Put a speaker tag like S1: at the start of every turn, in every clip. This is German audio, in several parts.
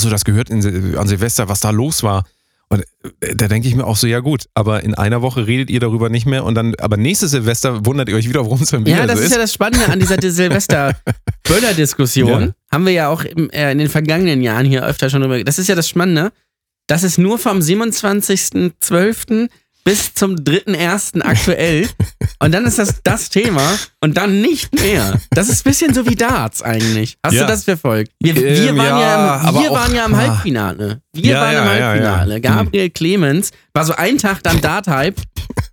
S1: achso, das gehört in, an Silvester, was da los war. Und äh, da denke ich mir auch so, ja gut, aber in einer Woche redet ihr darüber nicht mehr und dann, aber nächstes Silvester wundert ihr euch wieder, warum es dann wieder
S2: Ja, das
S1: so
S2: ist ja das Spannende an dieser Silvester-Böller-Diskussion.
S1: Ja.
S2: Haben wir ja auch im, äh, in den vergangenen Jahren hier öfter schon drüber. Das ist ja das Spannende. Das ist nur vom 27.12. bis zum 3.1. aktuell. und dann ist das das Thema und dann nicht mehr. Das ist ein bisschen so wie Darts eigentlich. Hast
S1: Ja.
S2: du das verfolgt? Wir, wir,
S1: Ähm,
S2: waren, ja,
S1: ja,
S2: im, wir waren ja im
S1: ah.
S2: Halbfinale. Wir waren im Halbfinale.
S1: ja.
S2: Gabriel Clemens war so ein Tag dann Dart-Hype,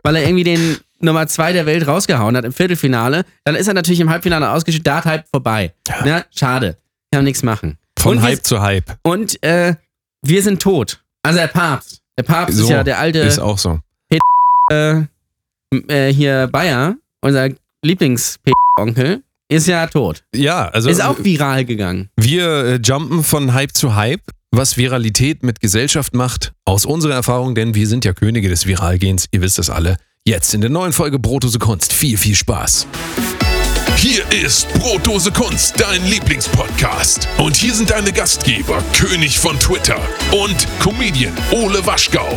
S2: weil er irgendwie den Nummer zwei der Welt rausgehauen hat im Viertelfinale. Dann ist er natürlich im Halbfinale ausgeschieden. Dart-Hype vorbei. Ja. schade. Kann nichts machen.
S1: Von
S2: und wir,
S1: Hype zu Hype.
S2: und äh, wir sind tot. Also der Papst. Der Papst ist
S1: So,
S2: ja der alte
S1: Ist auch so.
S2: Äh, äh, hier Bayer, unser Lieblings-Onkel, ist ja tot.
S1: Ja, also
S2: Ist auch viral gegangen.
S1: wir äh, jumpen von Hype zu Hype, was Viralität mit Gesellschaft macht. Aus unserer Erfahrung, denn wir sind ja Könige des Viralgehens, ihr wisst das alle. Jetzt in der neuen Folge Brotose Kunst. Viel, viel Spaß.
S3: Hier ist Brotdose Kunst, dein Lieblingspodcast. Und hier sind deine Gastgeber, König von Twitter und Comedian Ole Waschgau,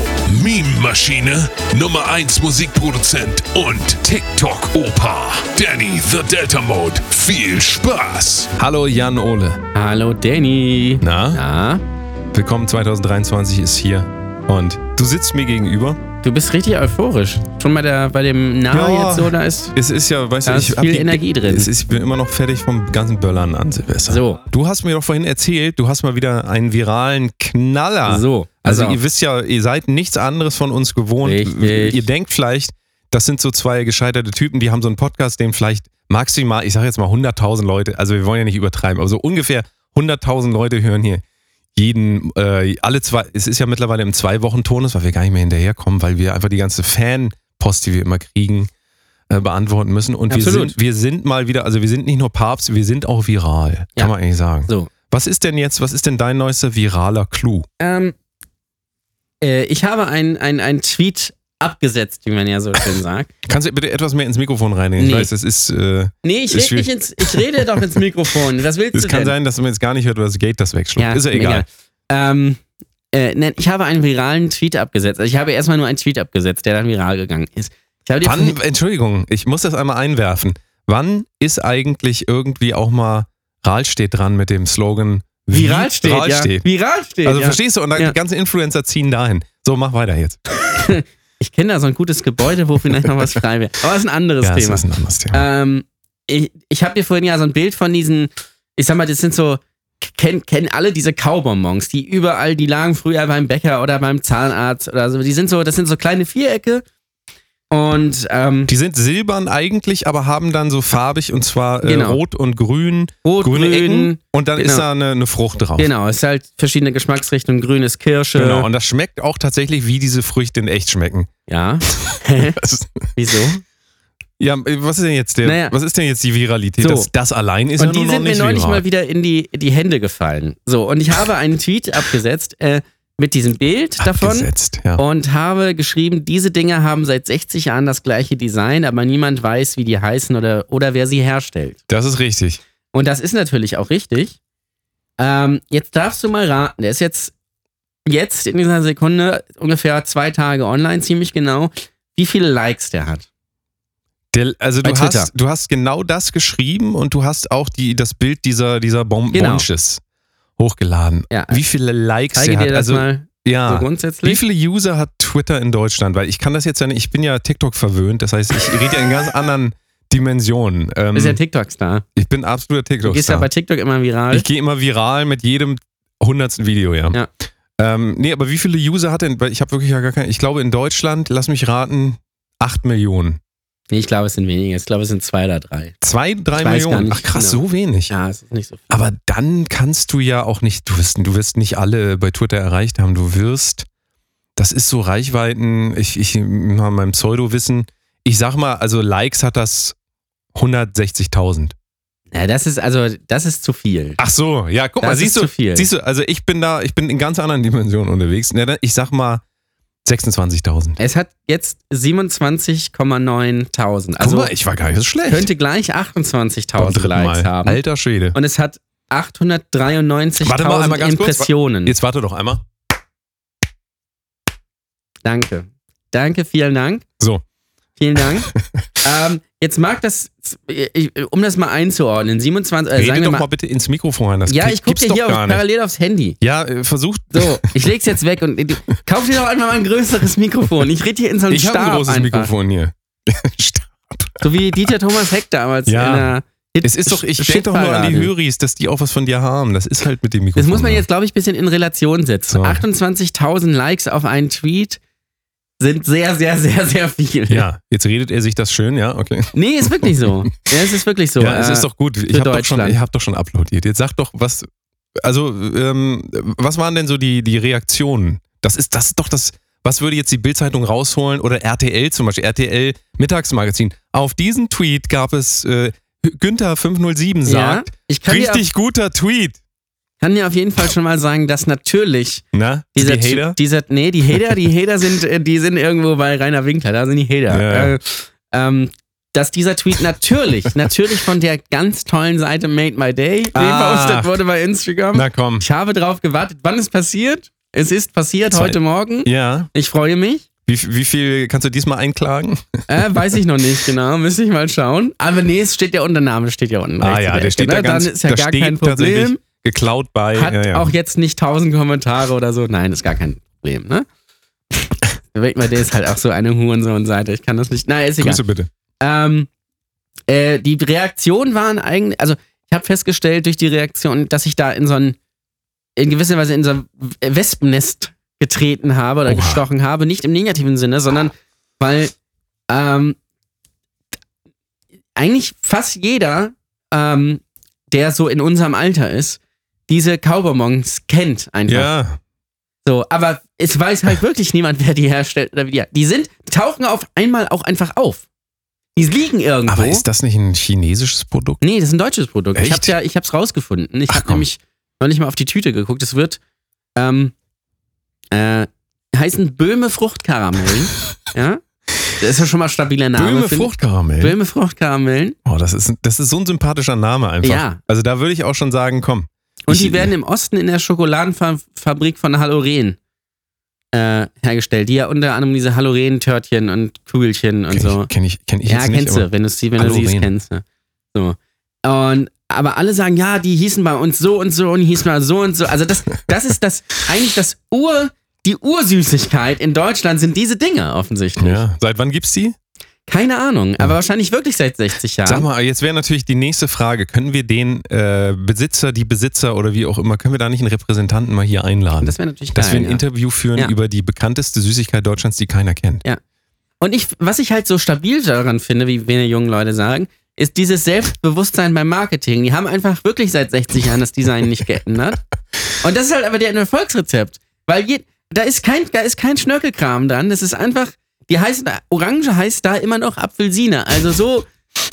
S3: Meme-Maschine, Nummer 1 Musikproduzent und TikTok-Opa, Danny the Delta Mode. Viel Spaß!
S1: Hallo Jan Ole.
S2: Hallo Danny.
S1: Na,
S2: Na,
S1: willkommen 2023 ist hier. Und du sitzt mir gegenüber.
S2: Du bist richtig euphorisch. Schon bei, der, bei dem Na
S1: Ja.
S2: jetzt so, da ist.
S1: Es ist ja, weißt du, ich
S2: viel
S1: die-
S2: Energie drin.
S1: Es ist, ich bin immer noch fertig vom ganzen Böllern an Silvester.
S2: So.
S1: Du hast mir doch vorhin erzählt, du hast mal wieder einen viralen Knaller.
S2: So.
S1: Also,
S2: Also,
S1: ihr wisst ja, ihr seid nichts anderes von uns gewohnt.
S2: Richtig.
S1: Ihr denkt vielleicht, das sind so zwei gescheiterte Typen, die haben so einen Podcast, den vielleicht maximal, ich sage jetzt mal 100.000 Leute, also wir wollen ja nicht übertreiben, aber so ungefähr 100.000 Leute hören hier jeden, äh, alle zwei, es ist ja mittlerweile im Zwei-Wochen-Tonus, weil wir gar nicht mehr hinterherkommen, weil wir einfach die ganze Fan-Post, die wir immer kriegen, äh, beantworten müssen. Und wir sind, wir sind mal wieder, also wir sind nicht nur Papst, wir sind auch viral,
S2: Ja.
S1: kann man eigentlich sagen.
S2: so.
S1: Was ist denn jetzt, was ist denn dein neuester viraler Clou?
S2: Ähm, äh, ich habe einen ein Tweet abgesetzt, wie man ja so schön sagt.
S1: Kannst du bitte etwas mehr ins Mikrofon reinnehmen? Ich
S2: Nee.
S1: weiß, das ist, äh,
S2: Nee, ich,
S1: Ist
S2: red nicht ins, ich rede doch ins Mikrofon. Was willst
S1: es
S2: du
S1: kann
S2: denn?
S1: sein, dass man jetzt gar nicht hört, oder das Gate das wegschluckt. ist ja egal.
S2: Ähm, äh, nein, ich habe einen viralen Tweet abgesetzt. Also ich habe erstmal nur einen Tweet abgesetzt, der dann viral gegangen ist. Ich
S1: Wann, Entschuldigung, ich muss das einmal einwerfen. Wann ist eigentlich irgendwie auch mal Ral steht dran mit dem Slogan
S2: viral steht,
S1: Viral
S2: ja.
S1: steht.
S2: Viral steht,
S1: Also
S2: ja.
S1: verstehst du? Und dann
S2: Ja.
S1: die ganzen Influencer ziehen dahin. So, mach weiter jetzt.
S2: Ich kenne da so ein gutes Gebäude, wo vielleicht noch was frei wäre. Aber das ist ein anderes
S1: Ja, das
S2: Thema.
S1: ist ein anderes Thema.
S2: Ähm, ich ich habe dir vorhin ja so ein Bild von diesen, ich sag mal, das sind so, kennen kennen alle diese Kaubonbons, die überall, die lagen früher beim Bäcker oder beim Zahnarzt oder so. Die sind so, das sind so kleine Vierecke. Und ähm,
S1: die sind silbern eigentlich, aber haben dann so farbig und zwar äh,
S2: Genau.
S1: rot und grün,
S2: rot,
S1: grüne
S2: grün,
S1: Ecken und dann ist
S2: Genau.
S1: da eine, eine Frucht drauf.
S2: Genau, es ist halt verschiedene Geschmacksrichtungen. Grün ist Kirsche.
S1: Genau, und das schmeckt auch tatsächlich, wie diese Früchte in echt schmecken.
S2: Ja.
S1: Ist,
S2: Wieso?
S1: ja, was ist denn jetzt der,
S2: Naja.
S1: was ist denn jetzt die Viralität?
S2: So.
S1: Das, das allein ist
S2: Und
S1: ja
S2: die
S1: nur noch
S2: sind mir
S1: nicht
S2: neulich
S1: viral.
S2: mal wieder in die, die Hände gefallen. So, und ich habe einen Tweet abgesetzt äh, mit diesem Bild davon.
S1: Ja.
S2: und habe geschrieben, diese Dinger haben seit 60 Jahren das gleiche Design, aber niemand weiß, wie die heißen oder, oder wer sie herstellt.
S1: Das ist richtig.
S2: Und das ist natürlich auch richtig. Ähm, jetzt darfst du mal raten, der ist jetzt, jetzt in dieser Sekunde ungefähr zwei Tage online, ziemlich genau, wie viele Likes der hat.
S1: Der, also
S2: Bei
S1: du
S2: Twitter.
S1: hast, du hast genau das geschrieben und du hast auch die, das Bild dieser, dieser Bom
S2: Genau.
S1: Bonches hochgeladen.
S2: Ja.
S1: Wie viele Likes
S2: Zeige
S1: der
S2: dir
S1: hat.
S2: das
S1: Also,
S2: mal
S1: ja.
S2: so
S1: Wie
S2: grundsätzlich.
S1: viele User hat Twitter in Deutschland? Weil ich kann das jetzt ja nicht, ich bin ja TikTok verwöhnt, das heißt, ich rede ja in ganz anderen Dimensionen. Ähm,
S2: Du bist ja TikTok-Star.
S1: ich bin absoluter
S2: Du
S1: TikTok.
S2: gehst ja bei TikTok immer viral.
S1: Ich gehe immer viral mit jedem hundertsten Video, ja.
S2: Ja.
S1: Ähm, nee, aber wie viele User hat denn, weil ich habe wirklich ja gar keine, ich glaube in Deutschland, lass mich raten, 8 Millionen.
S2: Nee, ich glaube, es sind weniger. Ich glaube, es sind zwei oder drei.
S1: Zwei, drei
S2: Ich
S1: Millionen. Ach krass,
S2: genau.
S1: so wenig.
S2: Ja, es ist nicht so viel.
S1: Aber dann kannst du ja auch nicht, du wirst, du wirst nicht alle bei Twitter erreicht haben. Du wirst, das ist so Reichweiten, ich, ich mal meinem Pseudo-Wissen, ich sag mal, also Likes hat das 160.000.
S2: Ja, das ist also, das ist zu viel.
S1: Ach so, ja, guck mal,
S2: Das
S1: siehst
S2: ist
S1: du,
S2: zu viel.
S1: siehst du, also ich bin da, ich bin in ganz anderen Dimensionen unterwegs. Ich sag mal 26.000.
S2: Es hat jetzt 27,9.000.
S1: Guck
S2: Also
S1: mal, ich war gar nicht so schlecht.
S2: könnte gleich
S1: Beim
S2: 28.000
S1: dritten
S2: Likes haben.
S1: Alter Schwede.
S2: Und es hat
S1: Warte mal einmal
S2: 893.000
S1: ganz kurz.
S2: Impressionen.
S1: Jetzt warte doch einmal.
S2: Danke. Danke, vielen Dank.
S1: So.
S2: Vielen Dank. ähm, jetzt mag das, ich- um das mal einzuordnen, 27, äh,
S1: Rede
S2: sagen wir
S1: doch
S2: mal,
S1: mal bitte ins Mikrofon. Das
S2: ja, ich gucke dir hier auf,
S1: nicht.
S2: parallel aufs Handy.
S1: Ja, äh, versucht.
S2: So, ich leg's jetzt weg und du, kauf dir doch einfach mal ein größeres Mikrofon. Ich rede hier in so einem
S1: Ich habe
S2: Stab
S1: ein großes
S2: einfach.
S1: Mikrofon hier.
S2: So wie Dieter Thomas Heck damals
S1: Ja.
S2: in der Hit
S1: Es ist doch, ich denke doch nur an die. Höris, dass die auch was von dir haben. Das ist halt mit dem Mikrofon.
S2: Das muss man jetzt, glaube ich, ein bisschen in Relation setzen.
S1: So.
S2: 28.000 Likes auf einen Tweet sind sehr, sehr, sehr, sehr viel.
S1: Ja, jetzt redet er sich das schön, ja, okay.
S2: Nee, ist wirklich so. Ja, es ist wirklich so.
S1: ja, es
S2: Äh,
S1: ist doch gut. Ich habe doch, schon- ich hab doch schon uploadiert. Jetzt sag doch, was. Also, ähm, was waren denn so die, die Reaktionen? Das ist, das ist doch das. Was würde jetzt die Bildzeitung rausholen oder RTL zum Beispiel, RTL Mittagsmagazin? Auf diesen Tweet gab es äh, Günther 507
S2: ja,
S1: sagt,
S2: ich kann dir, auf,
S1: richtig guter Tweet.
S2: Kann dir auf jeden Fall schon mal sagen, dass natürlich
S1: Na,
S2: dieser,
S1: die Hater?
S2: dieser nee, die Hater, die Hater sind, äh, die sind irgendwo bei Rainer Winkler, da sind die Hater.
S1: Ja.
S2: Äh, ähm, dass dieser Tweet natürlich, natürlich von der ganz tollen Seite Made My Day
S1: Ah.
S2: repostet wurde bei Instagram.
S1: Na komm.
S2: Ich habe drauf gewartet. Wann ist passiert? Es ist passiert
S1: Zwei-
S2: heute Morgen.
S1: Ja.
S2: Ich freue mich.
S1: Wie, wie viel kannst du diesmal einklagen?
S2: Äh, weiß ich noch nicht genau, müsste ich mal schauen. Aber nee, es steht ja unten, der Name steht ja unten.
S1: Ah ja, der steht
S2: ne?
S1: da ganz.
S2: Dann ist ja
S1: da
S2: gar kein Problem.
S1: Geklaut bei.
S2: Hat
S1: ja, ja.
S2: auch jetzt nicht tausend Kommentare oder so. Nein, ist gar kein Problem, ne? Der ist halt auch so eine Hurensohn-Seite. Ich kann das nicht. Nein, ist egal.
S1: Grüße bitte.
S2: Ähm, äh, die Reaktionen waren eigentlich, also ich habe festgestellt durch die Reaktion, dass ich da in so ein, in gewisser Weise in so ein Wespennest getreten habe oder
S1: Oha.
S2: gestochen habe, nicht im negativen Sinne, sondern weil ähm, eigentlich fast jeder, ähm, der so in unserem Alter ist, diese Kaubonbons kennt einfach.
S1: Ja.
S2: So, aber es weiß halt wirklich niemand, wer die herstellt oder wie die. Die sind, tauchen auf einmal auch einfach auf. Die liegen irgendwo.
S1: Aber ist das nicht ein chinesisches Produkt?
S2: nee, das ist ein deutsches Produkt. Ich
S1: Echt?
S2: hab's ja, ich hab's rausgefunden. Ich habe nämlich noch nicht mal auf die Tüte geguckt. Es wird ähm, äh, heißen Böhme Fruchtkaramellen. ja, das ist ja schon mal ein stabiler Name.
S1: Böhme
S2: finde ich.
S1: Fruchtkaramell.
S2: Böhme Fruchtkaramellen.
S1: Oh, das ist, das ist so ein sympathischer Name einfach.
S2: Ja.
S1: Also da würde ich auch schon sagen, komm.
S2: Und
S1: Ich-
S2: die werden im Osten in der Schokoladenfabrik von Haloren äh, hergestellt, die ja unter anderem diese Haloren-Törtchen und Kugelchen und
S1: Kenn
S2: so.
S1: ich, kenn ich, kenn ich
S2: ja,
S1: jetzt
S2: kennst
S1: nicht.
S2: du, wenn, sie- wenn du siehst, kennst du. So. Und, aber alle sagen, ja, die hießen bei uns so und so und die hießen mal so und so. Also das, das ist das, eigentlich das Ur, die Ursüßigkeit in Deutschland sind diese Dinge offensichtlich.
S1: Ja. Seit wann gibt's die?
S2: Keine Ahnung, aber wahrscheinlich wirklich seit 60 Jahren.
S1: Sag mal, jetzt wäre natürlich die nächste Frage. Können wir den äh, Besitzer, die Besitzer oder wie auch immer, können wir da nicht einen Repräsentanten mal hier einladen?
S2: das wäre natürlich
S1: dass
S2: geil.
S1: wir ein
S2: ja.
S1: Interview führen
S2: Ja.
S1: über die bekannteste Süßigkeit Deutschlands, die keiner kennt.
S2: Und ich, was ich halt so stabil daran finde, wie wir jungen Leute sagen, ist dieses Selbstbewusstsein beim Marketing. Die haben einfach wirklich seit 60 Jahren das Design nicht geändert. Und das ist halt aber der Erfolgsrezept. Weil je, da ist kein, da ist kein Schnörkelkram dran. Das ist einfach, die heißen, Orange heißt da immer noch Apfelsine. Also so,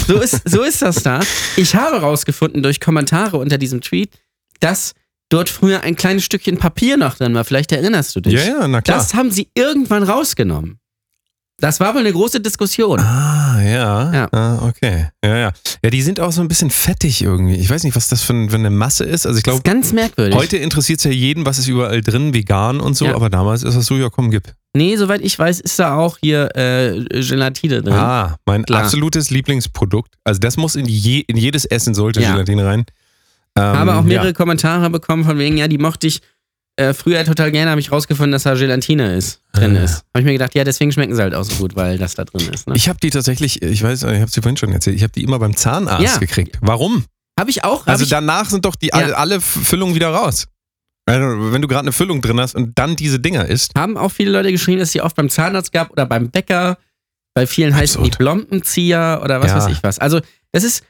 S2: so ist, so ist das da. Ich habe rausgefunden durch Kommentare unter diesem Tweet, dass dort früher ein kleines Stückchen Papier noch drin war. Vielleicht erinnerst du dich.
S1: Ja, ja, na klar.
S2: Das haben sie irgendwann rausgenommen. Das war wohl eine große Diskussion.
S1: Ah, ja.
S2: Ja.
S1: Ah, okay. Ja, ja. Ja, die sind auch so ein bisschen fettig irgendwie. Ich weiß nicht, was das für, ein- für eine Masse ist. Also ich
S2: Das ist
S1: glaube,
S2: ganz merkwürdig.
S1: heute interessiert es ja jeden, was ist überall drin, vegan und so,
S2: Ja.
S1: aber damals ist das so, ja komm, gib.
S2: nee, soweit ich weiß, ist da auch hier äh, Gelatine drin.
S1: Ah, mein
S2: Klar.
S1: absolutes Lieblingsprodukt. Also das muss in, je, in jedes Essen sollte
S2: Ja.
S1: Gelatine rein. Ähm,
S2: habe auch mehrere
S1: Ja.
S2: Kommentare bekommen von wegen, ja, die mochte ich äh, früher total gerne, habe ich rausgefunden, dass da Gelatine ist, drin
S1: Ah.
S2: ist. Habe ich mir gedacht, ja, deswegen schmecken sie halt auch so gut, weil das da drin ist. Ne?
S1: Ich habe die tatsächlich, ich weiß, ich habe sie vorhin schon erzählt, ich habe die immer beim Zahnarzt
S2: Ja.
S1: gekriegt. Warum?
S2: Habe ich auch.
S1: Also
S2: ich,
S1: danach sind doch die
S2: Ja.
S1: alle, Füllungen wieder raus. Also, wenn du gerade eine Füllung drin hast und dann diese Dinger isst.
S2: haben auch viele Leute geschrieben, dass es die oft beim Zahnarzt gab oder beim Bäcker. Bei vielen heißen die. Blompenzieher oder was
S1: Ja.
S2: weiß ich was. Also, das ist,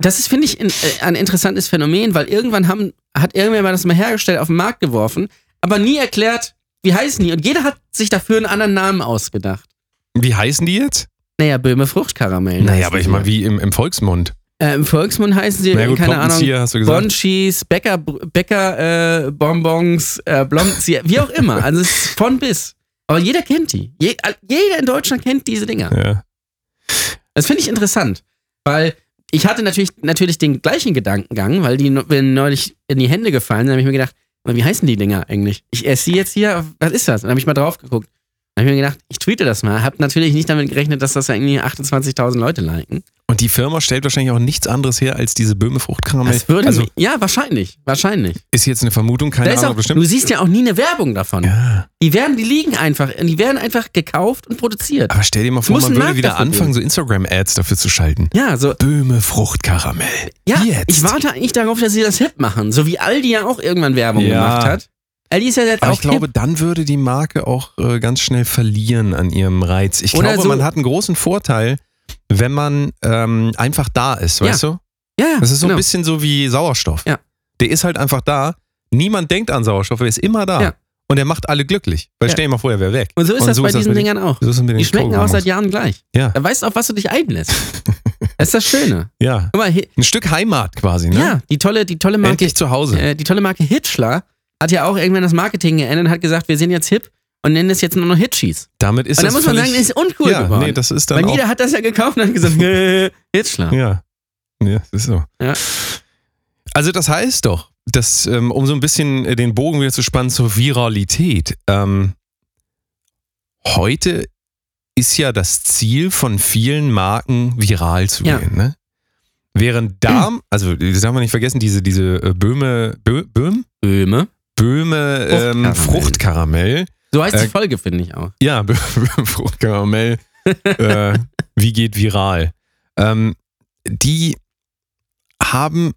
S2: das ist, finde ich, in, äh, ein interessantes Phänomen, weil irgendwann haben, hat irgendwer mal das mal hergestellt, auf den Markt geworfen, aber nie erklärt, wie heißen die. Und jeder hat sich dafür einen anderen Namen ausgedacht.
S1: Wie heißen die jetzt?
S2: Naja, Böhme Fruchtkaramellen.
S1: Naja, aber ich meine, wie im, im Volksmund.
S2: Äh, Im Volksmund heißen sie,
S1: gut,
S2: keine Ahnung. Bonchis, Bäcker, Bäcker äh, Bonbons, äh, Blompenzieher, wie auch immer. Also es ist von bis. Aber jeder kennt die. Je, jeder in Deutschland kennt diese Dinger.
S1: Ja.
S2: Das finde ich interessant, weil ich hatte natürlich, natürlich den gleichen Gedankengang, weil die mir neulich in die Hände gefallen sind. Da habe ich mir gedacht, wie heißen die Dinger eigentlich? Ich esse sie jetzt hier, was ist das? Dann habe ich mal drauf geguckt. Dann habe ich mir gedacht, ich tweete das mal. Habe natürlich nicht damit gerechnet, dass das ja irgendwie 28.000 Leute liken.
S1: Und die Firma stellt wahrscheinlich auch nichts anderes her als diese Böhme Fruchtkaramell.
S2: Das würde
S1: also
S2: ja, wahrscheinlich, wahrscheinlich.
S1: ist jetzt eine Vermutung, keine Ahnung,
S2: auch,
S1: bestimmt.
S2: du siehst ja auch nie eine Werbung davon.
S1: Ja,
S2: Die werden, die liegen einfach, die werden einfach gekauft und produziert.
S1: aber stell dir mal vor, man würde
S2: Markt
S1: wieder anfangen,
S2: geben.
S1: so Instagram-Ads dafür zu schalten.
S2: Ja, so,
S1: Böhme Fruchtkaramell.
S2: ja,
S1: Jetzt.
S2: ich warte eigentlich darauf, dass sie das hip machen, so wie Aldi ja auch irgendwann Werbung
S1: Ja.
S2: gemacht hat. Aldi ist ja jetzt
S1: Aber
S2: auch
S1: ich glaube,
S2: hip.
S1: dann würde die Marke auch äh, ganz schnell verlieren an ihrem Reiz. Ich
S2: Oder
S1: glaube,
S2: so-
S1: man hat einen großen Vorteil, wenn man ähm, einfach da ist,
S2: Ja.
S1: weißt du?
S2: Ja, ja,
S1: Das ist so
S2: genau.
S1: ein bisschen so wie Sauerstoff.
S2: Ja.
S1: Der ist halt einfach da. Niemand denkt an Sauerstoff, er ist immer da.
S2: Ja.
S1: Und er macht alle glücklich. Weil
S2: Ja.
S1: stell dir mal vor, er wäre weg.
S2: Und so ist
S1: Und
S2: das
S1: so
S2: bei
S1: ist das
S2: diesen
S1: den-
S2: Dingern auch.
S1: So
S2: Die schmecken auch seit Jahren gleich.
S1: Ja.
S2: Da weißt du, auf was du dich einlässt. Das ist das Schöne.
S1: Ja.
S2: Mal,
S1: Ein Stück Heimat quasi, ne?
S2: ja, die tolle, die tolle Marke,
S1: Endlich zu Hause.
S2: äh, die tolle Marke Hitchler hat ja auch irgendwann das Marketing geändert und hat gesagt, wir sind jetzt hip und nennen es jetzt nur noch Hitchies.
S1: Damit ist
S2: Und da
S1: das
S2: muss man sagen, das ist uncool
S1: ja,
S2: geworden.
S1: nee, das ist dann
S2: Weil
S1: auch,
S2: jeder hat das ja gekauft und hat gesagt, äh, Hitchler.
S1: Ja. Ja, das ist so.
S2: Ja.
S1: Also das heißt doch, dass, ähm, um so ein bisschen äh, den Bogen wieder zu spannen zur Viralität, ähm, heute ist ja das Ziel von vielen Marken viral zu
S2: Ja.
S1: gehen. Ne? Während da, also das darf man nicht vergessen, diese, diese äh, Böhme, Bö, Böhm?
S2: Böhme.
S1: Böhme ähm,
S2: Fruchtkaramell. So heißt die
S1: Äh,
S2: Folge, finde ich auch.
S1: Ja, Böhme Fruchtkaramell. äh, wie geht viral? Ähm, die haben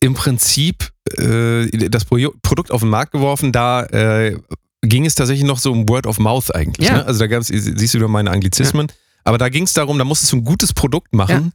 S1: im Prinzip äh, das Pro Produkt auf den Markt geworfen, da äh, ging es tatsächlich noch so um Word of Mouth eigentlich.
S2: Ja.
S1: Ne? Also da gab es, siehst du wieder meine Anglizismen, aber da ging es darum, da musstest du ein gutes Produkt machen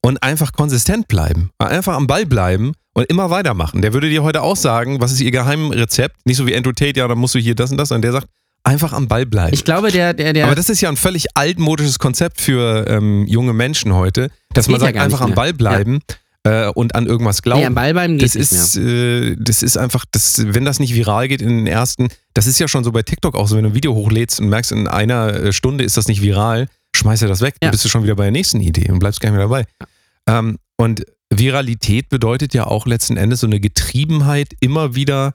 S1: und einfach konsistent bleiben. Einfach am Ball bleiben und immer weitermachen. Der würde dir heute auch sagen, was ist ihr Geheimrezept? Nicht so wie Andrew Tate, ja, dann musst du hier das und das, sondern der sagt, einfach am Ball bleiben.
S2: Ich glaube, der, der, der.
S1: Aber das ist ja ein völlig altmodisches Konzept für ähm, junge Menschen heute, dass man
S2: ja
S1: sagt,
S2: nicht
S1: einfach am. Ball bleiben äh, und an irgendwas glauben.
S2: nee, am Ball beim geht
S1: das
S2: nicht mehr.
S1: ist, äh, das ist einfach, das, wenn das nicht viral geht in den ersten, das ist ja schon so bei TikTok auch so, wenn du ein Video hochlädst und merkst, in einer äh, Stunde ist das nicht viral, schmeißt du das weg,
S2: Ja.
S1: dann bist du schon wieder bei der nächsten Idee und bleibst gar nicht mehr dabei. Ähm, und Viralität bedeutet ja auch letzten Endes so eine Getriebenheit immer wieder,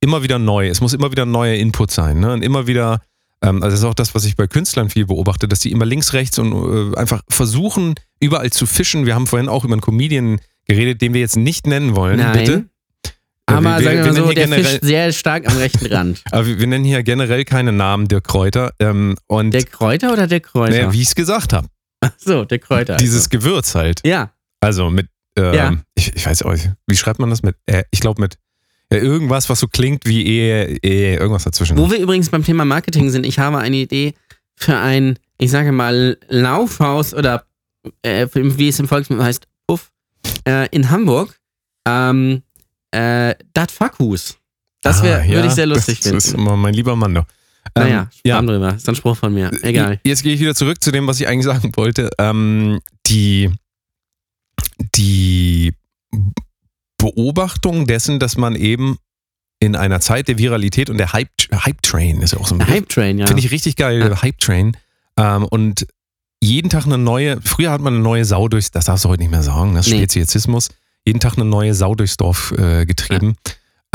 S1: immer wieder neu. Es muss immer wieder ein neuer Input sein. Ne? Und immer wieder, ähm, also das ist auch das, was ich bei Künstlern viel beobachte, dass die immer links, rechts und äh, einfach versuchen, überall zu fischen. Wir haben vorhin auch über einen Comedian geredet, den wir jetzt nicht nennen wollen,
S2: Nein.
S1: bitte.
S2: Aber
S1: wir-
S2: sagen wir
S1: wir
S2: so,
S1: hier
S2: der
S1: generell-
S2: fischt sehr stark am rechten Rand.
S1: Aber wir, wir nennen hier generell keine Namen, Dirk Kräuter. Ähm, und
S2: Der Kräuter oder der Kräuter?
S1: naja, wie ich es gesagt habe,
S2: so, der Kräuter.
S1: dieses Gewürz halt.
S2: Also. Ja,
S1: Also mit, ähm,
S2: Ja.
S1: ich, ich weiß auch nicht, wie schreibt man das mit? Äh, ich glaube mit ja, irgendwas, was so klingt wie eh, eh irgendwas dazwischen.
S2: Wo wir übrigens beim Thema Marketing sind, ich habe eine Idee für ein, ich sage mal, Laufhaus oder äh, wie es im Volksmund heißt, Puff, äh, in Hamburg. Ähm, äh, Dat Fackhus. Das wär,
S1: Ah, ja,
S2: würde ich sehr lustig
S1: das
S2: finden.
S1: ist immer mein lieber Mann doch.
S2: naja,
S1: Ähm, ja.
S2: Drüber. Ist ein Spruch von mir. Egal.
S1: Jetzt gehe ich wieder zurück zu dem, was ich eigentlich sagen wollte. Ähm, die, die Beobachtung dessen, dass man eben in einer Zeit der Viralität und der Hype, Hype Train ist ja auch so ein Begriff.
S2: Hype Train, ja.
S1: Finde ich richtig geil,
S2: Ja.
S1: Hype Train. Ähm, und jeden Tag eine neue, früher hat man eine neue Sau durchs, das darfst du heute nicht mehr sagen, das ist
S2: Nee.
S1: Speziesismus, jeden Tag eine neue Sau durchs Dorf äh, getrieben.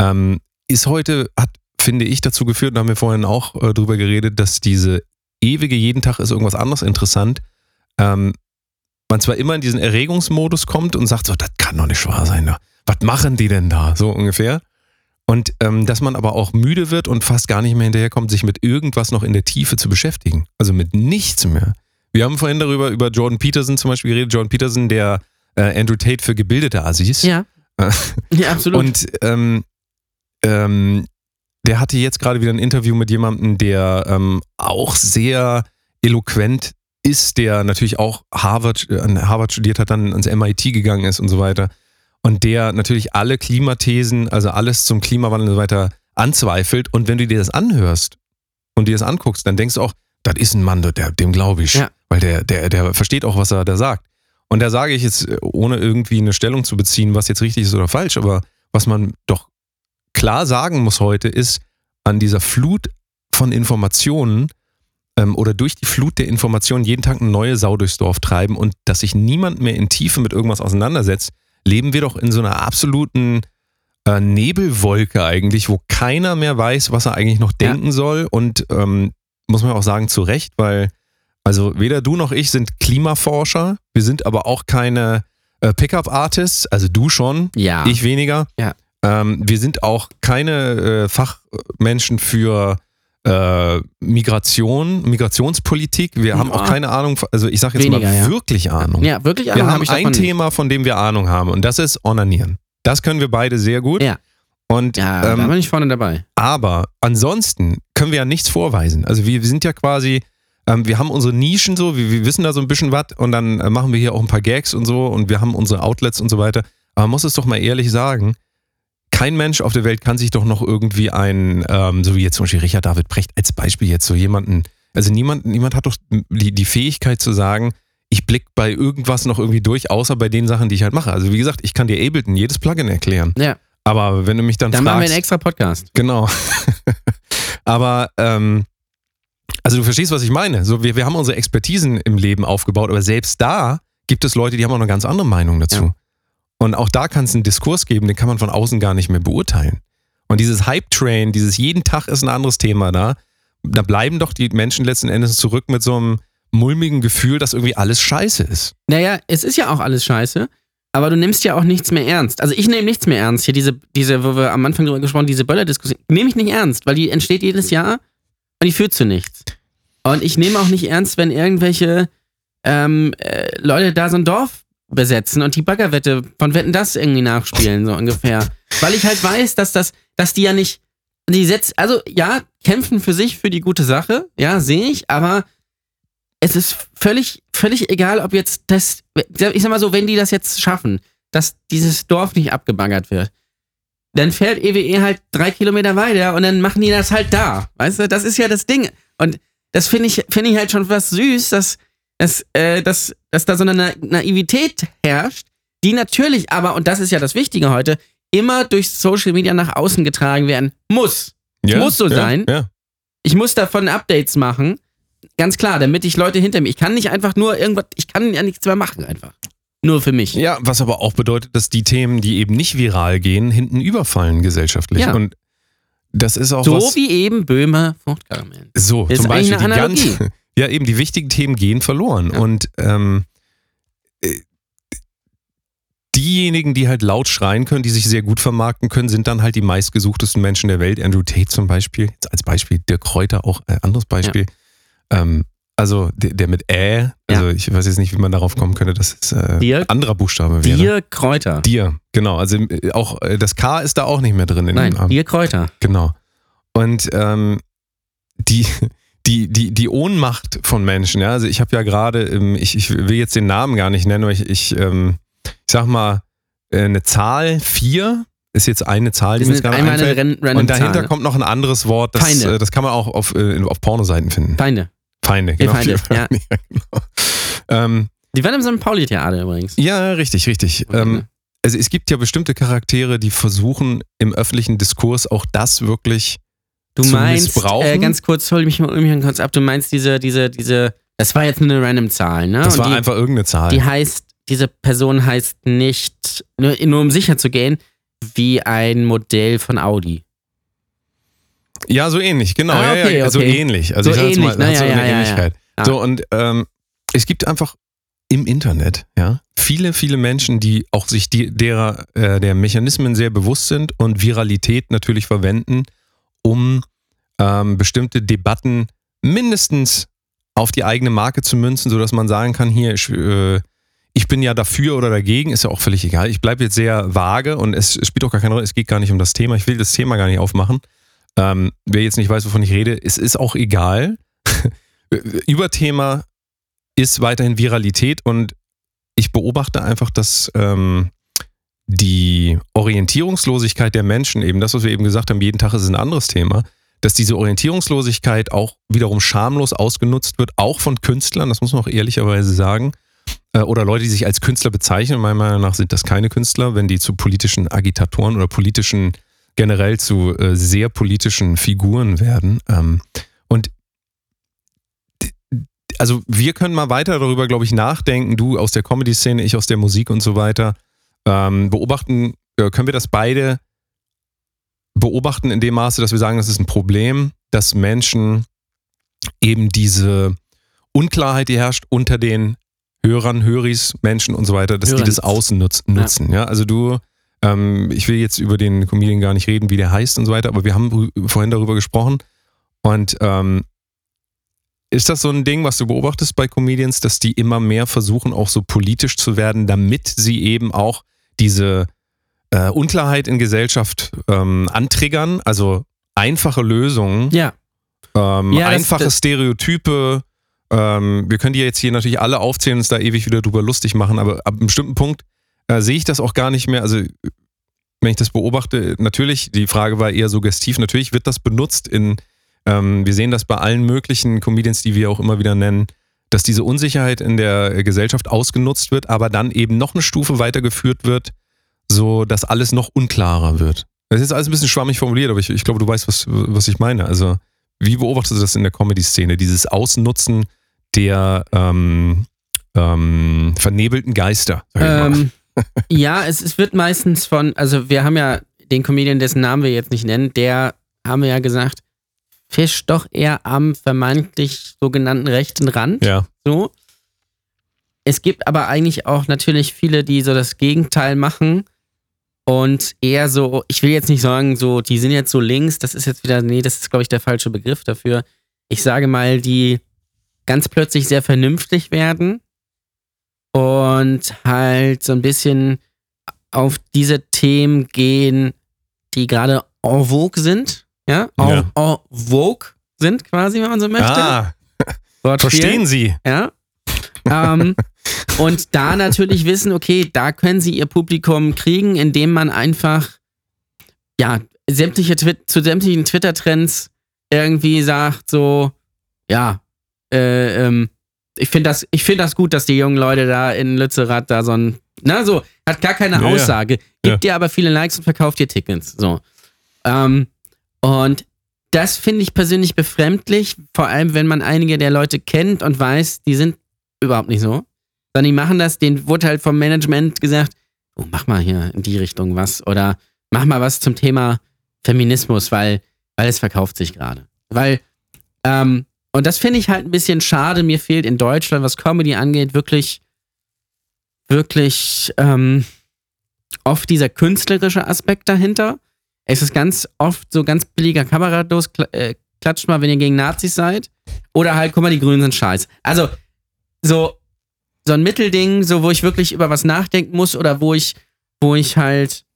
S1: Ähm, ist heute, hat, finde ich, dazu geführt, da haben wir vorhin auch äh, drüber geredet, dass diese ewige, jeden Tag ist irgendwas anderes interessant, ähm, man zwar immer in diesen Erregungsmodus kommt und sagt so, das kann doch nicht wahr sein, da. was machen die denn da, so ungefähr. Und ähm, dass man aber auch müde wird und fast gar nicht mehr hinterherkommt, sich mit irgendwas noch in der Tiefe zu beschäftigen. Also mit nichts mehr. Wir haben vorhin darüber, über Jordan Peterson zum Beispiel geredet. Jordan Peterson, der äh, Andrew Tate für gebildete Assis.
S2: Ja. ja, absolut.
S1: Und ähm, ähm, der hatte jetzt gerade wieder ein Interview mit jemandem, der ähm, auch sehr eloquent ist, der natürlich auch Harvard, äh, an Harvard studiert hat, dann ans MIT gegangen ist und so weiter. Und der natürlich alle Klimathesen, also alles zum Klimawandel und so weiter anzweifelt. Und wenn du dir das anhörst und dir das anguckst, dann denkst du auch, das ist ein Mann, der, dem glaube ich.
S2: Ja.
S1: Weil der, der, der versteht auch, was er da sagt. Und da sage ich jetzt, äh, ohne irgendwie eine Stellung zu beziehen, was jetzt richtig ist oder falsch, aber was man doch klar sagen muss heute ist, an dieser Flut von Informationen ähm, oder durch die Flut der Informationen jeden Tag eine neue Sau durchs Dorf treiben und dass sich niemand mehr in Tiefe mit irgendwas auseinandersetzt, leben wir doch in so einer absoluten äh, Nebelwolke eigentlich, wo keiner mehr weiß, was er eigentlich noch
S2: Ja.
S1: denken soll. Und ähm, muss man auch sagen, zu Recht, weil also weder du noch ich sind Klimaforscher, wir sind aber auch keine äh, Pickup-Artists, also du schon,
S2: Ja.
S1: ich weniger.
S2: Ja.
S1: Ähm, wir sind auch keine äh, Fachmenschen für äh, Migration, Migrationspolitik. Wir haben auch
S2: Ja.
S1: keine Ahnung, also ich sage jetzt
S2: Weniger,
S1: mal
S2: ja.
S1: wirklich Ahnung.
S2: ja, wirklich
S1: wir
S2: Ahnung
S1: haben
S2: ich
S1: ein. Thema, von dem wir Ahnung haben und das ist Onanieren. Das können wir beide sehr gut.
S2: Ja.
S1: Und
S2: Ja, da
S1: ähm,
S2: bin ich vorne dabei.
S1: aber ansonsten können wir ja nichts vorweisen. Also wir, wir sind ja quasi, ähm, wir haben unsere Nischen so, wir, wir wissen da so ein bisschen was und dann äh, machen wir hier auch ein paar Gags und so und wir haben unsere Outlets und so weiter. Aber man muss es doch mal ehrlich sagen, kein Mensch auf der Welt kann sich doch noch irgendwie ein, ähm, so wie jetzt zum Beispiel Richard David Brecht als Beispiel jetzt so jemanden, also niemand, niemand hat doch die, die Fähigkeit zu sagen, ich blick bei irgendwas noch irgendwie durch, außer bei den Sachen, die ich halt mache. Also wie gesagt, ich kann dir Ableton jedes Plugin erklären.
S2: Ja.
S1: Aber wenn du mich dann,
S2: Dann
S1: fragst,
S2: machen wir einen extra Podcast.
S1: Genau. aber, ähm, also du verstehst, was ich meine. So, wir, wir haben unsere Expertisen im Leben aufgebaut, aber selbst da gibt es Leute, die haben auch eine ganz andere Meinung dazu.
S2: Ja.
S1: Und auch da kann es einen Diskurs geben, den kann man von außen gar nicht mehr beurteilen. Und dieses Hype-Train, dieses jeden Tag ist ein anderes Thema da, da bleiben doch die Menschen letzten Endes zurück mit so einem mulmigen Gefühl, dass irgendwie alles scheiße ist.
S2: Naja, es ist ja auch alles scheiße, aber du nimmst ja auch nichts mehr ernst. Also ich nehme nichts mehr ernst. Hier diese, diese, wo wir am Anfang drüber gesprochen, diese Böller-Diskussion, nehme ich nicht ernst, weil die entsteht jedes Jahr und die führt zu nichts. Und ich nehme auch nicht ernst, wenn irgendwelche ähm, äh, Leute da so ein Dorf besetzen und die Baggerwette von Wetten das irgendwie nachspielen, so ungefähr. Weil ich halt weiß, dass das, dass die ja nicht, die setzt, also ja, kämpfen für sich, für die gute Sache, ja, sehe ich, aber es ist völlig, völlig egal, ob jetzt das, ich sag mal so, wenn die das jetzt schaffen, dass dieses Dorf nicht abgebaggert wird, dann fährt EWE halt drei Kilometer weiter und dann machen die das halt da. Weißt du, das ist ja das Ding. Und das finde ich, finde ich halt schon was süß, dass, dass, äh, dass, dass da so eine Na Naivität herrscht, die natürlich aber, und das ist ja das Wichtige heute, immer durch Social Media nach außen getragen werden muss. Muss so
S1: ja,
S2: sein.
S1: Ja.
S2: Ich muss davon Updates machen. Ganz klar, damit ich Leute hinter mir. Ich kann nicht einfach nur irgendwas, ich kann ja nichts mehr machen einfach. Nur für mich.
S1: Ja, was aber auch bedeutet, dass die Themen, die eben nicht viral gehen, hinten überfallen gesellschaftlich.
S2: Ja.
S1: Und das ist auch
S2: so
S1: was.
S2: wie eben Böhmer Fruchtkaramell.
S1: so,
S2: ist
S1: zum Beispiel die
S2: eine Analogie.
S1: ganz, ja eben die wichtigen Themen gehen verloren
S2: Ja.
S1: und ähm, äh, diejenigen, die halt laut schreien können, die sich sehr gut vermarkten können, sind dann halt die meistgesuchtesten Menschen der Welt. Andrew Tate zum Beispiel, jetzt als Beispiel, Dirk Kräuter auch ein anderes Beispiel. Ähm, also der, der mit Ä, also ich weiß jetzt nicht, wie man darauf kommen könnte, dass es äh,
S2: Dirk-
S1: anderer Buchstabe wäre.
S2: Dir Kräuter.
S1: Dir, genau. Also äh, auch äh, das K ist da auch nicht mehr drin in
S2: Nein. Dir Kräuter.
S1: Genau. Und ähm, die, die, die, die Ohnmacht von Menschen, ja, also ich habe ja gerade, ähm, ich, ich will jetzt den Namen gar nicht nennen, aber ich, ich, ähm, ich sag mal, äh, eine Zahl, vier, ist jetzt eine Zahl, die mir jetzt gerade einfällt.
S2: ran random
S1: Und dahinter
S2: Zahl, ne?
S1: kommt noch ein anderes Wort, das,
S2: Feinde.
S1: äh, das kann man auch auf, äh, auf Pornoseiten finden.
S2: Feinde.
S1: Feinde,
S2: Die
S1: genau.
S2: Feinde, ja.
S1: genau. Ähm,
S2: Die waren im St. Pauli-Theater übrigens.
S1: ja, richtig, richtig.
S2: Okay,
S1: Ähm,
S2: ne?
S1: also es gibt ja bestimmte Charaktere, die versuchen im öffentlichen Diskurs auch das wirklich
S2: Du meinst, äh, ganz kurz, hol mich mal mal kurz ab, du meinst diese, diese, diese, das war jetzt nur eine random Zahl, ne?
S1: Das
S2: Und
S1: war
S2: die,
S1: einfach irgendeine Zahl.
S2: die heißt, diese Person heißt nicht, nur, nur um sicher zu gehen, wie ein Modell von Audi.
S1: ja, so ähnlich, genau.
S2: Ah,
S1: ja,
S2: okay,
S1: ja, so
S2: okay.
S1: ähnlich. Also
S2: So
S1: ich
S2: ähnlich,
S1: mal,
S2: na
S1: hat
S2: ja,
S1: so
S2: ja,
S1: eine
S2: ja, ja.
S1: Ähnlichkeit.
S2: Ja.
S1: So, und ähm, es gibt einfach im Internet, ja, viele, viele Menschen, die auch sich die, derer, äh, der Mechanismen sehr bewusst sind und Viralität natürlich verwenden, um ähm, bestimmte Debatten mindestens auf die eigene Marke zu münzen, sodass man sagen kann, hier, ich, äh, ich bin ja dafür oder dagegen, ist ja auch völlig egal. Ich bleibe jetzt sehr vage und es spielt auch gar keine Rolle, es geht gar nicht um das Thema. Ich will das Thema gar nicht aufmachen. Ähm, wer jetzt nicht weiß, wovon ich rede, es ist auch egal. Überthema ist weiterhin Viralität und ich beobachte einfach, dass ähm, die Orientierungslosigkeit der Menschen, eben das, was wir eben gesagt haben, jeden Tag ist ein anderes Thema, dass diese Orientierungslosigkeit auch wiederum schamlos ausgenutzt wird, auch von Künstlern, das muss man auch ehrlicherweise sagen, äh, oder Leute, die sich als Künstler bezeichnen. Meiner Meinung nach sind das keine Künstler, wenn die zu politischen Agitatoren oder politischen, generell zu äh, sehr politischen Figuren werden. Ähm, und also wir können mal weiter darüber, glaube ich, nachdenken. Du aus der Comedy-Szene, ich aus der Musik und so weiter. Ähm, beobachten, äh, können wir das beide beobachten in dem Maße, dass wir sagen, das ist ein Problem, dass Menschen eben diese Unklarheit, die herrscht unter den Hörern, Höris, Menschen und so weiter, dass die das außen nutz, nutzen. Ja. ja. also du, ähm, ich will jetzt über den Comedian gar nicht reden, wie der heißt und so weiter, aber wir haben vorhin darüber gesprochen. Und ähm, ist das so ein Ding, was du beobachtest bei Comedians, dass die immer mehr versuchen, auch so politisch zu werden, damit sie eben auch diese äh, Unklarheit in Gesellschaft ähm, antriggern? Also einfache Lösungen,
S2: ja.
S1: Ähm, ja, einfache das, Stereotype, ähm, wir können die jetzt hier natürlich alle aufzählen und uns da ewig wieder drüber lustig machen, aber ab einem bestimmten Punkt äh, sehe ich das auch gar nicht mehr. Also, wenn ich das beobachte, natürlich, die Frage war eher suggestiv, natürlich wird das benutzt in, ähm, wir sehen das bei allen möglichen Comedians, die wir auch immer wieder nennen, dass diese Unsicherheit in der Gesellschaft ausgenutzt wird, aber dann eben noch eine Stufe weitergeführt wird, so dass alles noch unklarer wird. Das ist alles ein bisschen schwammig formuliert, aber ich, ich glaube, du weißt, was, was ich meine. Also, wie beobachtest du das in der Comedy-Szene, dieses Ausnutzen der ähm, ähm, vernebelten Geister.
S2: Ähm, ja, es, es wird meistens von, also wir haben ja den Comedian, dessen Namen wir jetzt nicht nennen, der haben wir ja gesagt, fischt doch eher am vermeintlich sogenannten rechten Rand.
S1: Ja.
S2: So. Es gibt aber eigentlich auch natürlich viele, die so das Gegenteil machen und eher so, ich will jetzt nicht sagen, so, die sind jetzt so links, das ist jetzt wieder, nee, das ist, glaube ich, der falsche Begriff dafür. Ich sage mal, die ganz plötzlich sehr vernünftig werden und halt so ein bisschen auf diese Themen gehen, die gerade en vogue sind. Ja, en, ja. en vogue sind quasi, wenn man so möchte.
S1: Ah, verstehen Sie.
S2: Ja. ähm, und da natürlich wissen, okay, da können sie ihr Publikum kriegen, indem man einfach, ja, sämtliche zu sämtlichen Twitter-Trends irgendwie sagt, so, ja, äh, ähm, ich finde das, ich das gut, dass die jungen Leute da in Lützerath da so ein, na so, hat gar keine ja, Aussage, gibt ja. dir aber viele Likes und verkauft dir Tickets, so. Ähm, und das finde ich persönlich befremdlich, vor allem wenn man einige der Leute kennt und weiß, die sind überhaupt nicht so. Sondern die machen das, denen wurde halt vom Management gesagt, oh, mach mal hier in die Richtung was oder mach mal was zum Thema Feminismus, weil, weil es verkauft sich gerade. Weil ähm, und das finde ich halt ein bisschen schade. Mir fehlt in Deutschland, was Comedy angeht, wirklich, wirklich ähm, oft dieser künstlerische Aspekt dahinter. Es ist ganz oft so ganz billiger Kamerados, äh, klatscht mal, wenn ihr gegen Nazis seid. Oder halt, guck mal, die Grünen sind scheiße. Also, so, so ein Mittelding, so wo ich wirklich über was nachdenken muss oder wo ich, wo ich halt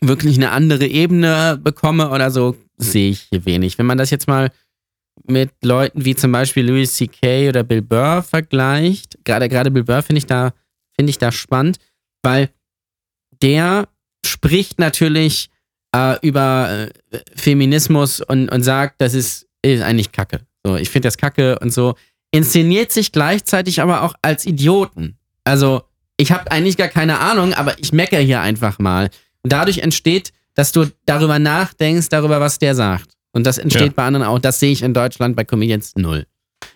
S2: wirklich eine andere Ebene bekomme oder so, sehe ich hier wenig. Wenn man das jetzt mal mit Leuten wie zum Beispiel Louis C.K. oder Bill Burr vergleicht, gerade gerade Bill Burr finde ich da finde ich da spannend, weil der spricht natürlich äh, über äh, Feminismus und, und sagt, das ist, ist eigentlich Kacke. So, ich finde das Kacke und so. Inszeniert sich gleichzeitig aber auch als Idioten. Also, ich habe eigentlich gar keine Ahnung, aber ich meckere hier einfach mal. Und dadurch entsteht, dass du darüber nachdenkst, darüber, was der sagt. Und das entsteht ja. bei anderen auch. Das sehe ich in Deutschland bei Comedians null.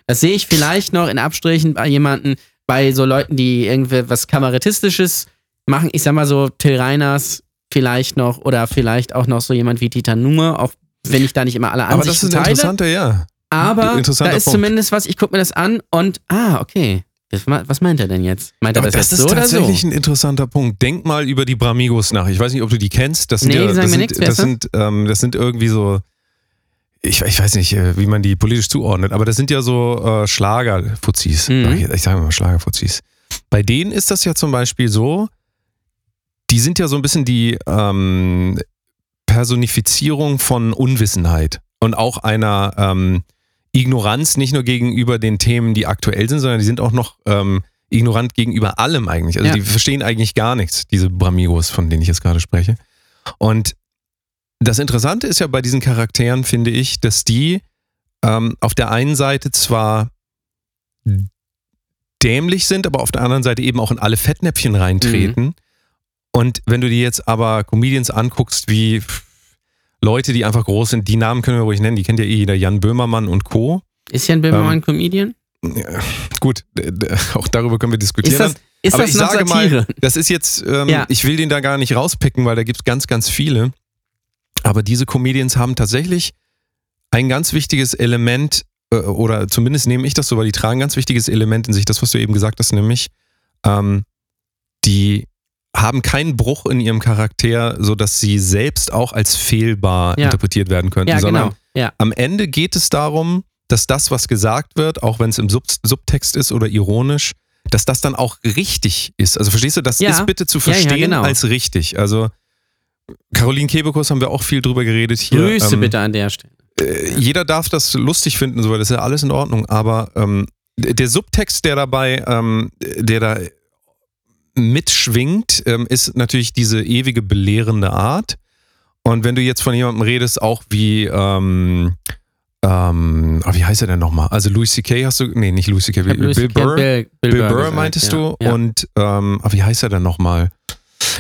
S2: Das sehe ich vielleicht noch in Abstrichen bei jemanden, bei so Leuten, die irgendwie was Kabarettistisches machen. Ich sag mal so, Till Reiners vielleicht noch oder vielleicht auch noch so jemand wie Dieter Nuhr, auch wenn ich da nicht immer alle Ansichten
S1: Aber das ist ein interessanter, ja.
S2: Aber da ist Punkt. zumindest was, ich gucke mir das an und, ah, okay. Was meint er denn jetzt? Meint er
S1: das,
S2: das
S1: so Das ist tatsächlich so? ein interessanter Punkt. Denk mal über die Bramigos nach. Ich weiß nicht, ob du die kennst. Das sind,
S2: nee,
S1: ja, das,
S2: sind,
S1: nix, das, sind, ähm, das sind irgendwie so ich, ich, weiß nicht, äh, wie man die politisch zuordnet, aber das sind ja so äh, Schlagerfuzis. Mhm. Ich, ich sage mal Schlagerfuzis. Bei denen ist das ja zum Beispiel so, die sind ja so ein bisschen die ähm, Personifizierung von Unwissenheit und auch einer ähm, Ignoranz, nicht nur gegenüber den Themen, die aktuell sind, sondern die sind auch noch ähm, ignorant gegenüber allem eigentlich. Also ja. die verstehen eigentlich gar nichts, diese Bramigos, von denen ich jetzt gerade spreche. Und das Interessante ist ja bei diesen Charakteren, finde ich, dass die ähm, auf der einen Seite zwar dämlich sind, aber auf der anderen Seite eben auch in alle Fettnäpfchen reintreten. Mhm. Und wenn du dir jetzt aber Comedians anguckst, wie Leute, die einfach groß sind, die Namen können wir ruhig nennen, die kennt ja eh jeder, Jan Böhmermann und Co.
S2: Ist Jan Böhmermann ähm, Comedian?
S1: ja, gut, auch darüber können wir diskutieren.
S2: Ist das, ist
S1: Aber
S2: das
S1: ich sage
S2: Satire?
S1: mal, das ist jetzt, ähm,
S2: Ja.
S1: ich will den da gar nicht rauspicken, weil da gibt es ganz, ganz viele. Aber diese Comedians haben tatsächlich ein ganz wichtiges Element, äh, oder zumindest nehme ich das so, weil die tragen ein ganz wichtiges Element in sich, das, was du eben gesagt hast, nämlich, ähm, die haben keinen Bruch in ihrem Charakter, sodass sie selbst auch als fehlbar
S2: Ja.
S1: interpretiert werden könnten,
S2: ja,
S1: sondern
S2: genau. Ja.
S1: am Ende geht es darum, dass das, was gesagt wird, auch wenn es im Sub Subtext ist oder ironisch, dass das dann auch richtig ist. Also verstehst du, das ist bitte zu verstehen
S2: genau.
S1: als richtig. Also Caroline Kebekus haben wir auch viel drüber geredet hier.
S2: Grüße
S1: Ähm,
S2: bitte an der Stelle.
S1: äh, jeder darf das lustig finden, so, das ist ja alles in Ordnung, aber ähm, der Subtext, der dabei, ähm, der da mitschwingt, ähm, ist natürlich diese ewige belehrende Art. Und wenn du jetzt von jemandem redest, auch wie, ähm, ähm, ah, wie heißt er denn nochmal? Also Louis C.K. hast du, nee, nicht Louis C.K., Bill,
S2: Louis-
S1: Burr.
S2: Bill,
S1: Bill, Burr
S2: gesagt,
S1: meintest
S2: ja.
S1: du?
S2: Ja.
S1: Und ähm, ah, wie heißt er denn nochmal?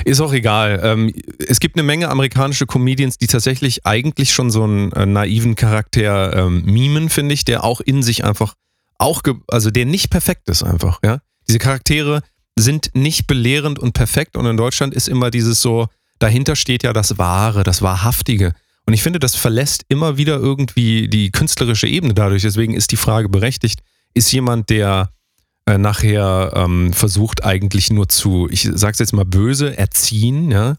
S1: Ist auch egal. Ähm, es gibt eine Menge amerikanische Comedians, die tatsächlich eigentlich schon so einen äh, naiven Charakter ähm, mimen, finde ich, der auch in sich einfach auch, also der nicht perfekt ist einfach, ja. Diese Charaktere sind nicht belehrend und perfekt und in Deutschland ist immer dieses so, dahinter steht ja das Wahre, das Wahrhaftige. Und ich finde, das verlässt immer wieder irgendwie die künstlerische Ebene dadurch. Deswegen ist die Frage berechtigt, ist jemand, der äh, nachher ähm, versucht eigentlich nur zu, ich sag's jetzt mal böse, erziehen, ja.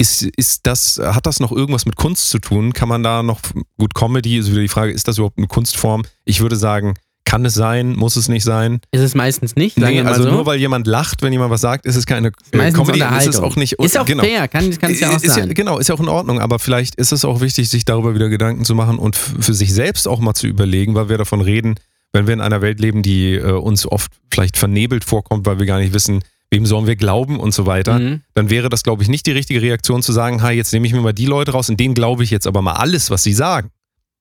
S1: Ist, ist das, hat das noch irgendwas mit Kunst zu tun? Kann man da noch, gut, Comedy ist wieder die Frage, ist das überhaupt eine Kunstform? Ich würde sagen, kann es sein, muss es nicht sein?
S2: Ist es meistens nicht,
S1: Nee, also
S2: so.
S1: nur weil jemand lacht, wenn jemand was sagt, ist es keine äh,
S2: meistens
S1: Comedy, ist es auch nicht.
S2: Ist auch
S1: genau.
S2: fair, kann, es ja auch
S1: ist
S2: sein.
S1: genau, ist ja auch in Ordnung, aber vielleicht ist es auch wichtig, sich darüber wieder Gedanken zu machen und für sich selbst auch mal zu überlegen, weil wir davon reden, wenn wir in einer Welt leben, die äh, uns oft vielleicht vernebelt vorkommt, weil wir gar nicht wissen, wem sollen wir glauben und so weiter,
S2: Mhm.
S1: dann wäre das, glaube ich, nicht die richtige Reaktion zu sagen, ha, jetzt nehme ich mir mal die Leute raus, in denen glaube ich jetzt aber mal alles, was sie sagen.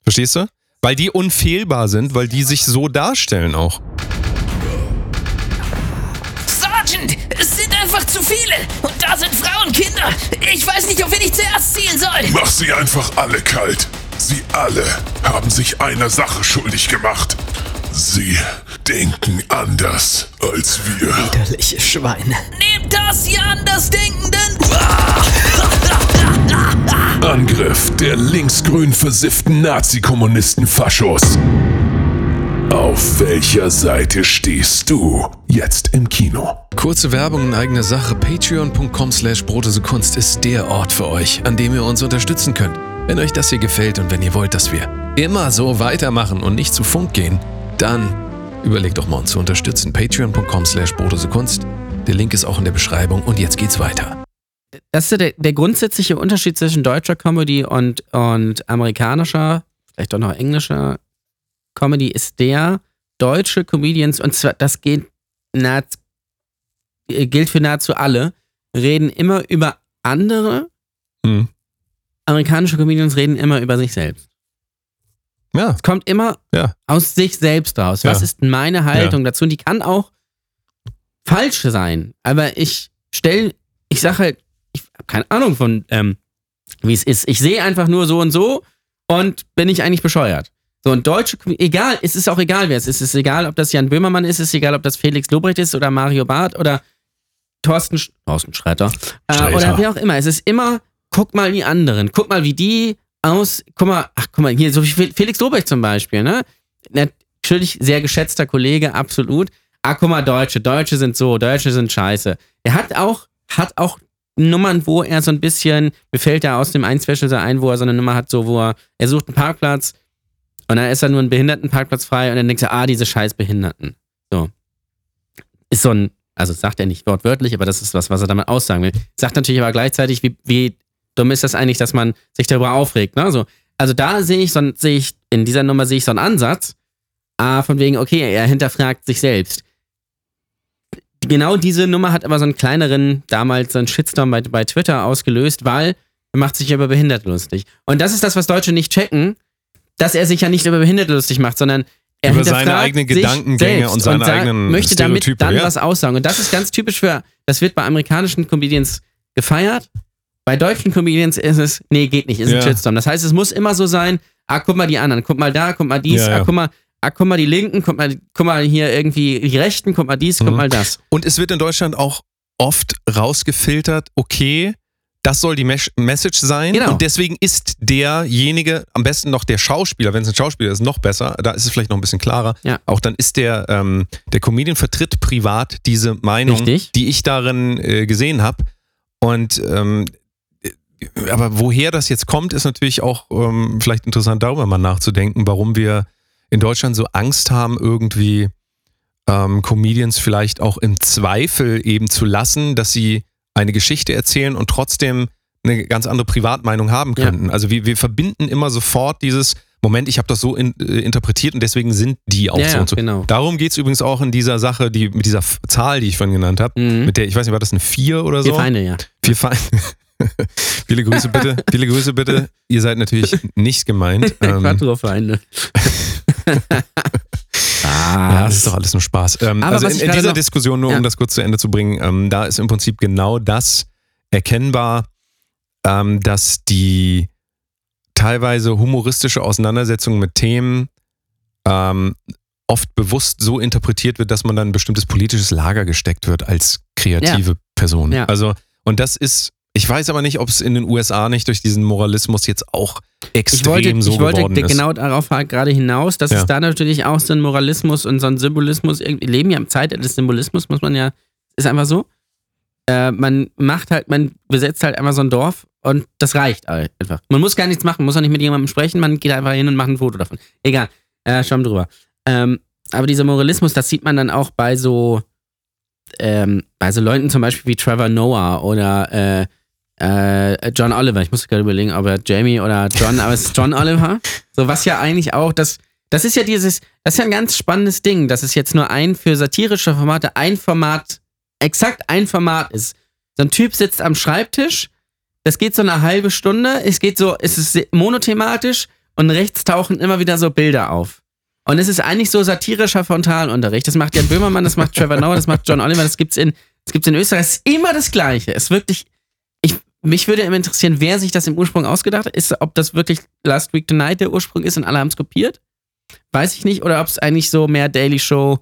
S1: Verstehst du? Weil die unfehlbar sind, weil die sich so darstellen auch.
S4: Sergeant, es sind einfach zu viele. Und da sind Frauen, Kinder. Ich weiß nicht, auf wen ich zuerst zielen soll.
S3: Mach sie einfach alle kalt. Sie alle haben sich einer Sache schuldig gemacht. Sie denken anders als wir.
S5: Widerliche Schweine.
S4: Nehmt das, ihr Andersdenkenden.
S3: Angriff der linksgrün versifften Nazi-Kommunisten-Faschos. Auf welcher Seite stehst du? Jetzt im Kino.
S1: Kurze Werbung in eigener Sache. Patreon.com slash Kunst ist der Ort für euch, an dem ihr uns unterstützen könnt. Wenn euch das hier gefällt und wenn ihr wollt, dass wir immer so weitermachen und nicht zu Funk gehen, dann überlegt doch mal uns zu unterstützen. Patreon.com slash Kunst. Der Link ist auch in der Beschreibung und jetzt geht's weiter.
S2: Das ist ja der, der grundsätzliche Unterschied zwischen deutscher Comedy und, und amerikanischer, vielleicht auch noch englischer Comedy, ist der, deutsche Comedians, und zwar, das geht nahezu, äh, gilt für nahezu alle, reden immer über andere,
S1: Hm.
S2: amerikanische Comedians reden immer über sich selbst.
S1: Ja,
S2: Es kommt immer
S1: Ja.
S2: aus sich selbst raus. Was
S1: Ja.
S2: ist meine Haltung dazu? Und die kann auch falsch sein. Aber ich stell, ich sag halt, keine Ahnung von, ähm, wie es ist. Ich sehe einfach nur so und so und bin ich eigentlich bescheuert. So, und deutsche, Com- egal, es ist auch egal, wer es ist. Es ist egal, ob das Jan Böhmermann ist, es ist egal, ob das Felix Lobrecht ist oder Mario Barth oder Thorsten, Sch Thorsten Schreiter. Äh, oder wer auch immer. Es ist immer, guck mal die anderen. Guck mal, wie die aus, guck mal, ach, guck mal, hier, so wie Fel- Felix Lobrecht zum Beispiel, ne? Natürlich sehr geschätzter Kollege, absolut. Ah, guck mal, Deutsche, Deutsche sind so, Deutsche sind scheiße. Er hat auch, hat auch Nummern, wo er so ein bisschen, mir fällt da aus dem ein Special so ein, wo er so eine Nummer hat, so, wo er, er sucht einen Parkplatz und dann ist er nur ein Behindertenparkplatz frei und dann denkt er, ah, diese scheiß Behinderten. So. Ist so ein, also sagt er nicht wortwörtlich, aber das ist was, was er damit aussagen will. Sagt natürlich aber gleichzeitig, wie, wie dumm ist das eigentlich, dass man sich darüber aufregt, ne? So, also da sehe ich so, sehe ich, in dieser Nummer sehe ich so einen Ansatz, ah, von wegen, okay, er hinterfragt sich selbst. Genau diese Nummer hat aber so einen kleineren, damals so einen Shitstorm bei, bei Twitter ausgelöst, weil er macht sich über Behinderte lustig. Und das ist das, was Deutsche nicht checken, dass er sich ja nicht über Behinderte lustig macht, sondern er
S1: Über seine eigenen Gedankengänge und seine
S2: sa-
S1: eigenen
S2: möchte damit
S1: Stereotype,
S2: dann
S1: ja.
S2: was aussagen. Und das ist ganz typisch für, das wird bei amerikanischen Comedians gefeiert. Bei deutschen Comedians ist es, nee, geht nicht, ist
S1: Ja.
S2: ein Shitstorm. Das heißt, es muss immer so sein, ah, guck mal die anderen, guck mal da, guck mal dies,
S1: Ja,
S2: ah, guck mal, ah, guck mal die Linken, guck mal, guck mal hier irgendwie die Rechten, guck mal dies, guck
S1: Mhm.
S2: mal das.
S1: Und es wird in Deutschland auch oft rausgefiltert, okay, das soll die Mes Message sein.
S2: Genau.
S1: Und deswegen ist derjenige, am besten noch der Schauspieler, wenn es ein Schauspieler ist, noch besser, da ist es vielleicht noch ein bisschen klarer.
S2: Ja.
S1: Auch dann ist der, ähm, der Comedian vertritt privat diese Meinung,
S2: Richtig.
S1: die ich darin äh, gesehen habe. Und ähm, äh, aber woher das jetzt kommt, ist natürlich auch ähm, vielleicht interessant, darüber mal nachzudenken, warum wir in Deutschland so Angst haben, irgendwie ähm, Comedians vielleicht auch im Zweifel eben zu lassen, dass sie eine Geschichte erzählen und trotzdem eine ganz andere Privatmeinung haben
S2: Ja.
S1: könnten. Also wir, wir verbinden immer sofort dieses Moment, ich habe das so in, äh, interpretiert und deswegen sind die auch
S2: Ja,
S1: so
S2: ja,
S1: und so.
S2: genau.
S1: Darum geht es übrigens auch in dieser Sache, die, mit dieser Zahl, die ich vorhin genannt habe,
S2: Mhm.
S1: mit der, ich weiß nicht, war das eine 4 oder so?
S2: Vier Feinde, ja.
S1: Vier Feinde. viele Grüße bitte, viele Grüße bitte. Ihr seid natürlich nicht gemeint. Ähm,
S2: Quattro-Feinde.
S1: Ja,
S2: ah,
S1: das ist doch alles nur Spaß. Ähm,
S2: Aber
S1: also in, in dieser Diskussion, nur
S2: Ja.
S1: um das kurz zu Ende zu bringen, ähm, da ist im Prinzip genau das erkennbar, ähm, dass die teilweise humoristische Auseinandersetzung mit Themen ähm, oft bewusst so interpretiert wird, dass man dann ein bestimmtes politisches Lager gesteckt wird als kreative Person.
S2: Ja.
S1: Also, und das ist, ich weiß aber nicht, ob es in den USA nicht durch diesen Moralismus jetzt auch extrem
S2: ich wollte,
S1: so
S2: ich wollte
S1: geworden ist.
S2: genau darauf halt gerade hinaus, dass
S1: Ja.
S2: es da natürlich auch so ein Moralismus und so ein Symbolismus, irgendwie- wir leben ja im Zeitalter des Symbolismus, muss man ja, ist einfach so. Äh, man macht halt, man besetzt halt einfach so ein Dorf und das reicht halt einfach. Man muss gar nichts machen, muss auch nicht mit jemandem sprechen, man geht einfach hin und macht ein Foto davon. Egal, äh, schwamm drüber. Ähm, aber dieser Moralismus, das sieht man dann auch bei so, ähm, bei so Leuten zum Beispiel wie Trevor Noah oder äh, äh, John Oliver. Ich musste gerade überlegen, ob er Jamie oder John, aber es ist John Oliver. So, was ja eigentlich auch, das, das ist ja dieses, das ist ja ein ganz spannendes Ding, dass es jetzt nur ein für satirische Formate ein Format, exakt ein Format ist. So ein Typ sitzt am Schreibtisch, das geht so eine halbe Stunde, es geht so, es ist monothematisch und rechts tauchen immer wieder so Bilder auf. Und es ist eigentlich so satirischer Frontalunterricht. Das macht Jan Böhmermann, das macht Trevor Noah, das macht John Oliver, das gibt's in, das gibt's in Österreich. Es ist immer das Gleiche. Es ist wirklich, ich, mich würde immer interessieren, wer sich das im Ursprung ausgedacht hat. Ist, ob das wirklich Last Week Tonight der Ursprung ist und alle haben es kopiert. Weiß ich nicht. Oder ob es eigentlich so mehr Daily Show.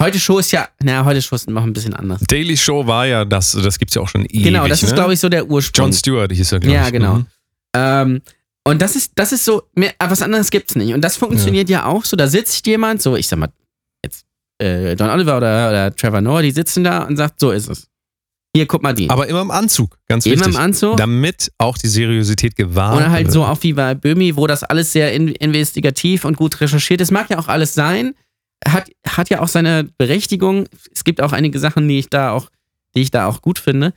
S2: Heute Show ist ja, naja, heute Show ist noch ein bisschen anders.
S1: Daily Show war ja das, das gibt es ja auch schon ewig.
S2: genau, das ist,
S1: ne?
S2: glaube ich, so der Ursprung.
S1: John Stewart hieß er, glaube
S2: Ja,
S1: ich.
S2: genau.
S1: Mhm.
S2: Ähm, und das ist, das ist so, mehr, aber was anderes gibt's nicht. Und das funktioniert ja, auch so. Da sitzt jemand, so, ich sag mal, jetzt äh, Don Oliver oder, oder Trevor Noah, die sitzen da und sagt, so ist es. Hier, guck mal die.
S1: Aber immer im Anzug, ganz
S2: Immer
S1: wichtig.
S2: im Anzug.
S1: Damit auch die Seriosität gewahrt
S2: Oder halt
S1: wird.
S2: so auch wie bei Böhmi, wo das alles sehr in, investigativ und gut recherchiert ist. Mag ja auch alles sein. Hat, hat ja auch seine Berechtigung. Es gibt auch einige Sachen, die ich da auch, die ich da auch gut finde.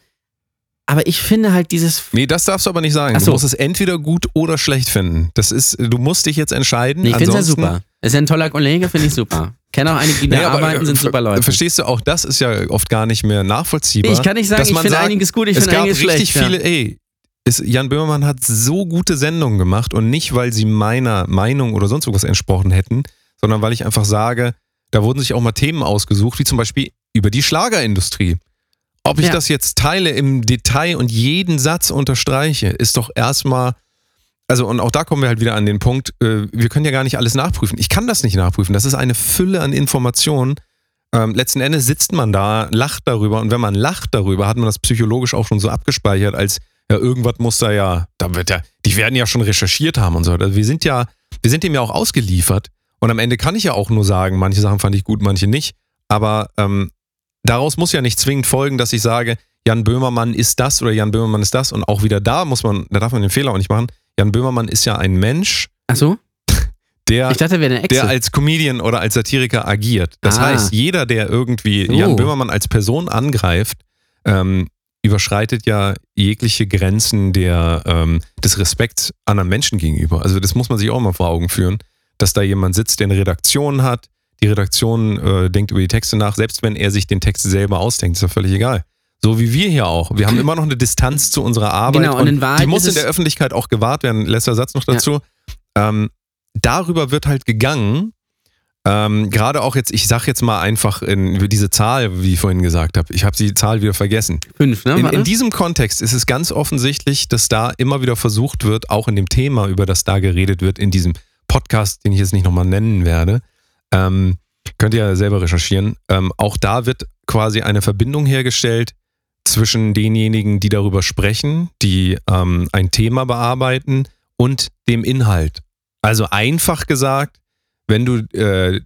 S2: Aber ich finde halt dieses.
S1: Nee, das darfst du aber nicht sagen.
S2: Ach
S1: Du
S2: so.
S1: musst es entweder gut oder schlecht finden. Das ist, du musst dich jetzt entscheiden.
S2: Nee, ich finde es ja super. Ist ja ein toller Kollege, finde ich super. Kenne auch einige, die da
S1: Nee, aber,
S2: arbeiten, sind
S1: äh,
S2: super Leute.
S1: Verstehst du, auch das ist ja oft gar nicht mehr nachvollziehbar.
S2: Ich kann nicht sagen, ich finde einiges gut, ich
S1: es
S2: finde
S1: gab
S2: einiges
S1: richtig
S2: schlecht.
S1: viele, ey, es, Jan Böhmermann hat so gute Sendungen gemacht und nicht, weil sie meiner Meinung oder sonst irgendwas entsprochen hätten, sondern weil ich einfach sage, da wurden sich auch mal Themen ausgesucht, wie zum Beispiel über die Schlagerindustrie. Ob ich
S2: Ja.
S1: das jetzt teile im Detail und jeden Satz unterstreiche, ist doch erstmal, also und auch da kommen wir halt wieder an den Punkt, äh, wir können ja gar nicht alles nachprüfen. Ich kann das nicht nachprüfen. Das ist eine Fülle an Informationen. Ähm, letzten Endes sitzt man da, lacht darüber und wenn man lacht darüber, hat man das psychologisch auch schon so abgespeichert, als ja, irgendwas muss da ja, da wird ja, die werden ja schon recherchiert haben und so. Also wir sind ja, wir sind dem ja auch ausgeliefert und am Ende kann ich ja auch nur sagen, manche Sachen fand ich gut, manche nicht. Aber ähm, daraus muss ja nicht zwingend folgen, dass ich sage, Jan Böhmermann ist das oder Jan Böhmermann ist das und auch wieder da muss man, da darf man den Fehler auch nicht machen. Jan Böhmermann ist ja ein Mensch,
S2: Ach so?
S1: der
S2: Ich dachte, wäre eine Echse.
S1: der als Comedian oder als Satiriker agiert. Das
S2: Ah.
S1: heißt, jeder, der irgendwie
S2: Oh.
S1: Jan Böhmermann als Person angreift, ähm, überschreitet ja jegliche Grenzen der, ähm, des Respekts anderen Menschen gegenüber. Also das muss man sich auch mal vor Augen führen, dass da jemand sitzt, der eine Redaktion hat. Die Redaktion äh, denkt über die Texte nach, selbst wenn er sich den Text selber ausdenkt, ist ja völlig egal. So wie wir hier auch. Wir haben immer noch eine Distanz zu unserer Arbeit
S2: Genau, und in Wahrheit
S1: die muss in der Öffentlichkeit auch gewahrt werden. Letzter Satz noch dazu. Ähm, darüber wird halt gegangen. Ähm, Gerade auch jetzt, ich sag jetzt mal einfach in diese Zahl, wie ich vorhin gesagt habe. Ich habe die Zahl wieder vergessen.
S2: Fünf, ne?
S1: In, in diesem Kontext ist es ganz offensichtlich, dass da immer wieder versucht wird, auch in dem Thema, über das da geredet wird, in diesem Podcast, den ich jetzt nicht nochmal nennen werde, Ähm, könnt ihr ja selber recherchieren. Ähm, auch da wird quasi eine Verbindung hergestellt zwischen denjenigen, die darüber sprechen, die ähm, ein Thema bearbeiten und dem Inhalt. Also einfach gesagt, wenn du äh,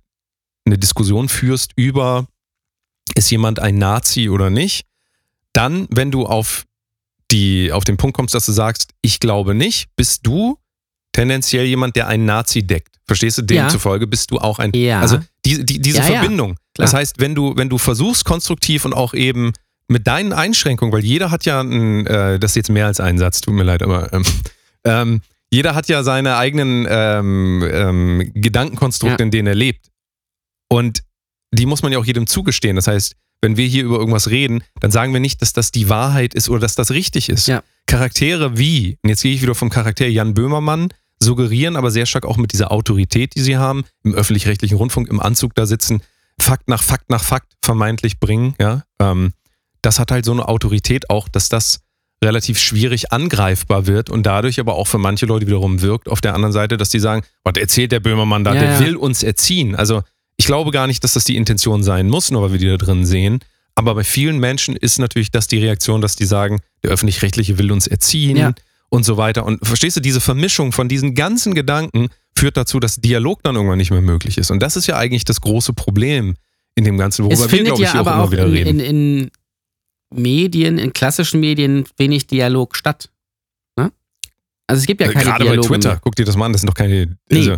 S1: eine Diskussion führst über, ist jemand ein Nazi oder nicht, dann, wenn du auf, die, auf den Punkt kommst, dass du sagst, ich glaube nicht, bist du tendenziell jemand, der einen Nazi deckt. Verstehst du?
S2: Ja.
S1: Demzufolge bist du auch ein.
S2: Ja.
S1: Also die, die, diese
S2: Ja, ja.
S1: Verbindung. Das heißt, wenn du, wenn du versuchst, konstruktiv und auch eben mit deinen Einschränkungen, weil jeder hat ja, ein, äh, das ist jetzt mehr als ein Satz, tut mir leid, aber ähm, ähm, jeder hat ja seine eigenen ähm, ähm, Gedankenkonstrukte,
S2: Ja.
S1: in denen er lebt. Und die muss man ja auch jedem zugestehen. Das heißt, wenn wir hier über irgendwas reden, dann sagen wir nicht, dass das die Wahrheit ist oder dass das richtig ist.
S2: Ja.
S1: Charaktere wie, und jetzt gehe ich wieder vom Charakter Jan Böhmermann, suggerieren aber sehr stark auch mit dieser Autorität, die sie haben, im öffentlich-rechtlichen Rundfunk im Anzug da sitzen, Fakt nach Fakt nach Fakt vermeintlich bringen, ja. Ähm, das hat halt so eine Autorität auch, dass das relativ schwierig angreifbar wird und dadurch aber auch für manche Leute wiederum wirkt auf der anderen Seite, dass die sagen, was erzählt der Böhmermann da,
S2: Ja,
S1: der
S2: ja.
S1: will uns erziehen. Also ich glaube gar nicht, dass das die Intention sein muss, nur weil wir die da drin sehen. Aber bei vielen Menschen ist natürlich das die Reaktion, dass die sagen, der öffentlich-rechtliche will uns erziehen
S2: Ja.
S1: und so weiter. Und verstehst du, diese Vermischung von diesen ganzen Gedanken führt dazu, dass Dialog dann irgendwann nicht mehr möglich ist. Und das ist ja eigentlich das große Problem in dem Ganzen, worüber wir, glaube ich,
S2: ja
S1: auch
S2: aber
S1: immer
S2: auch
S1: wieder reden.
S2: in, in Medien, in klassischen Medien wenig Dialog statt. Ne? Also es gibt ja
S1: Äh,
S2: keine
S1: Gerade bei
S2: Dialoge
S1: Twitter,
S2: mehr.
S1: guck dir das mal an, das sind doch keine.
S2: Nee.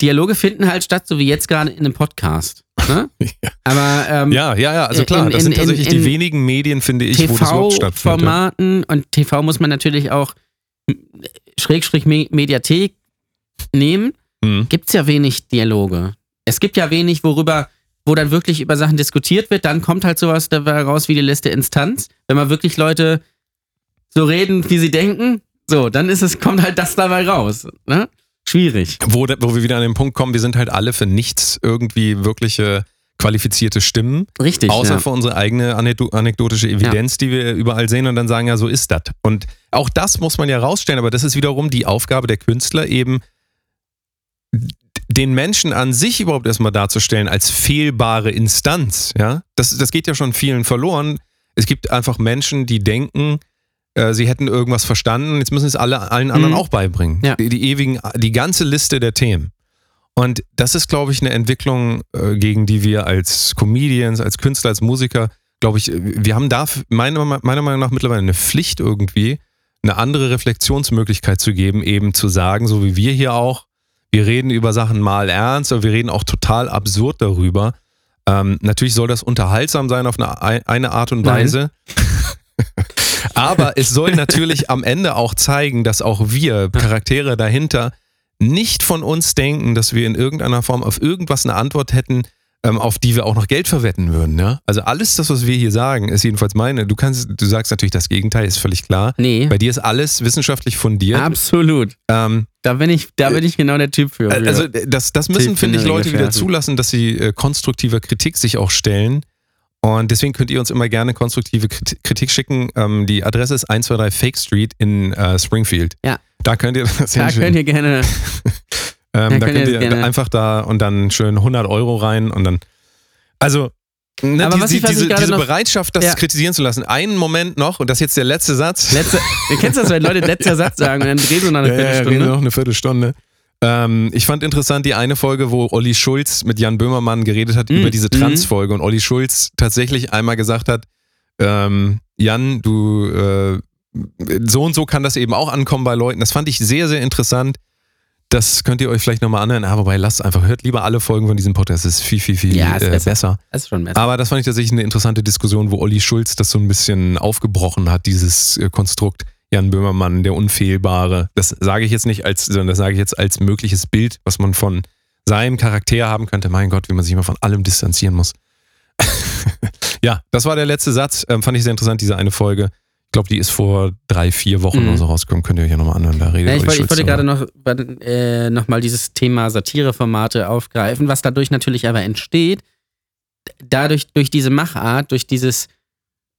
S2: Dialoge finden halt statt, so wie jetzt gerade in einem Podcast. Ne?
S1: Ja.
S2: Aber ähm,
S1: ja, ja, ja, also klar,
S2: in-
S1: das sind
S2: in-
S1: tatsächlich
S2: in-
S1: die wenigen Medien, finde ich, wo das überhaupt stattfindet. ja.
S2: TV-Formaten und TV muss man natürlich auch Schrägstrich Me- Mediathek nehmen,
S1: Hm.
S2: gibt es ja wenig Dialoge. Es gibt ja wenig, worüber, wo dann wirklich über Sachen diskutiert wird, dann kommt halt sowas dabei raus wie die letzte Instanz. Wenn man wirklich Leute so reden, wie sie denken, so, dann ist es, kommt halt das dabei raus. Ne? Schwierig.
S1: Wo, wo wir wieder an den Punkt kommen, wir sind halt alle für nichts irgendwie wirkliche qualifizierte Stimmen,
S2: Richtig.
S1: außer
S2: ja.
S1: für unsere eigene anekdo anekdotische Evidenz, die wir überall sehen und dann sagen, ja, so ist das. Und auch das muss man ja rausstellen, aber das ist wiederum die Aufgabe der Künstler, eben den Menschen an sich überhaupt erstmal darzustellen als fehlbare Instanz. Ja? Das, das geht ja schon vielen verloren. Es gibt einfach Menschen, die denken, äh, sie hätten irgendwas verstanden, jetzt müssen es alle allen anderen
S2: Mhm.
S1: auch beibringen.
S2: Ja.
S1: Die, die ewigen, die ganze Liste der Themen. Und das ist, glaube ich, eine Entwicklung, äh, gegen die wir als Comedians, als Künstler, als Musiker, glaube ich, wir haben da meiner, meiner Meinung nach mittlerweile eine Pflicht irgendwie, eine andere Reflexionsmöglichkeit zu geben, eben zu sagen, so wie wir hier auch, wir reden über Sachen mal ernst, aber wir reden auch total absurd darüber. Ähm, natürlich soll das unterhaltsam sein auf eine, eine Art und. Weise. aber es soll natürlich am Ende auch zeigen, dass auch wir, Charaktere dahinter, nicht von uns denken, dass wir in irgendeiner Form auf irgendwas eine Antwort hätten, auf die wir auch noch Geld verwetten würden. Ja? Also alles das, was wir hier sagen, ist jedenfalls meine. Du kannst, du sagst natürlich das Gegenteil, ist völlig klar.
S2: Nee,
S1: Bei dir ist alles wissenschaftlich fundiert.
S2: absolut.
S1: Ähm,
S2: Da bin ich, da bin ich genau der Typ für.
S1: also das, das müssen,
S2: Tief
S1: finde ich, Leute wieder zulassen, dass sie äh, konstruktiver Kritik sich auch stellen. Und deswegen könnt ihr uns immer gerne konstruktive Krit- Kritik schicken. Ähm, die Adresse ist 123 Fake Street in äh, Springfield.
S2: Ja.
S1: Da könnt ihr das
S2: da könnt ihr gerne.
S1: Ähm,
S2: Ja,
S1: da
S2: könnt ihr
S1: ihr
S2: gerne-
S1: einfach da und dann schön 100 Euro rein und dann. Also, ne,
S2: Aber
S1: die,
S2: was ich- was ich
S1: diese,
S2: gerade
S1: diese
S2: noch-
S1: Bereitschaft, das
S2: Ja.
S1: kritisieren zu lassen. Einen Moment noch, und das ist jetzt der letzte Satz.
S2: Letzte, du kennst das, wenn Leute letzter Satz sagen und dann drehen sie noch eine
S1: ja, ja, ja,
S2: Viertelstunde.
S1: reden noch eine Viertelstunde. Ähm, ich fand interessant die eine Folge, wo Olli Schulz mit Jan Böhmermann geredet hat
S2: Mhm.
S1: über diese Trans-Folge und Olli Schulz tatsächlich einmal gesagt hat, ähm, Jan, du, äh, so und so kann das eben auch ankommen bei Leuten. Das fand ich sehr, sehr interessant. Das könnt ihr euch vielleicht nochmal anhören, aber bei lasst einfach, hört lieber alle Folgen von diesem Podcast. Das ist viel, viel, viel
S2: Ja,
S1: äh,
S2: besser. ist schon besser.
S1: Aber das fand ich tatsächlich eine interessante Diskussion, wo Olli Schulz das so ein bisschen aufgebrochen hat, dieses äh, Konstrukt Jan Böhmermann, der Unfehlbare. Das sage ich jetzt nicht als, sondern das sage ich jetzt als mögliches Bild, was man von seinem Charakter haben könnte. Mein Gott, wie man sich immer von allem distanzieren muss. ja, das war der letzte Satz. Ähm, fand ich sehr interessant, diese eine Folge. Ich glaube, die ist vor drei, vier Wochen
S2: Mhm.
S1: oder so rausgekommen. Könnt ihr euch ja nochmal anhören. Da redet
S2: Ja, ich, wollte, ich wollte gerade noch, äh, noch mal dieses Thema Satireformate aufgreifen, was dadurch natürlich aber entsteht. Dadurch, durch diese Machart, durch dieses,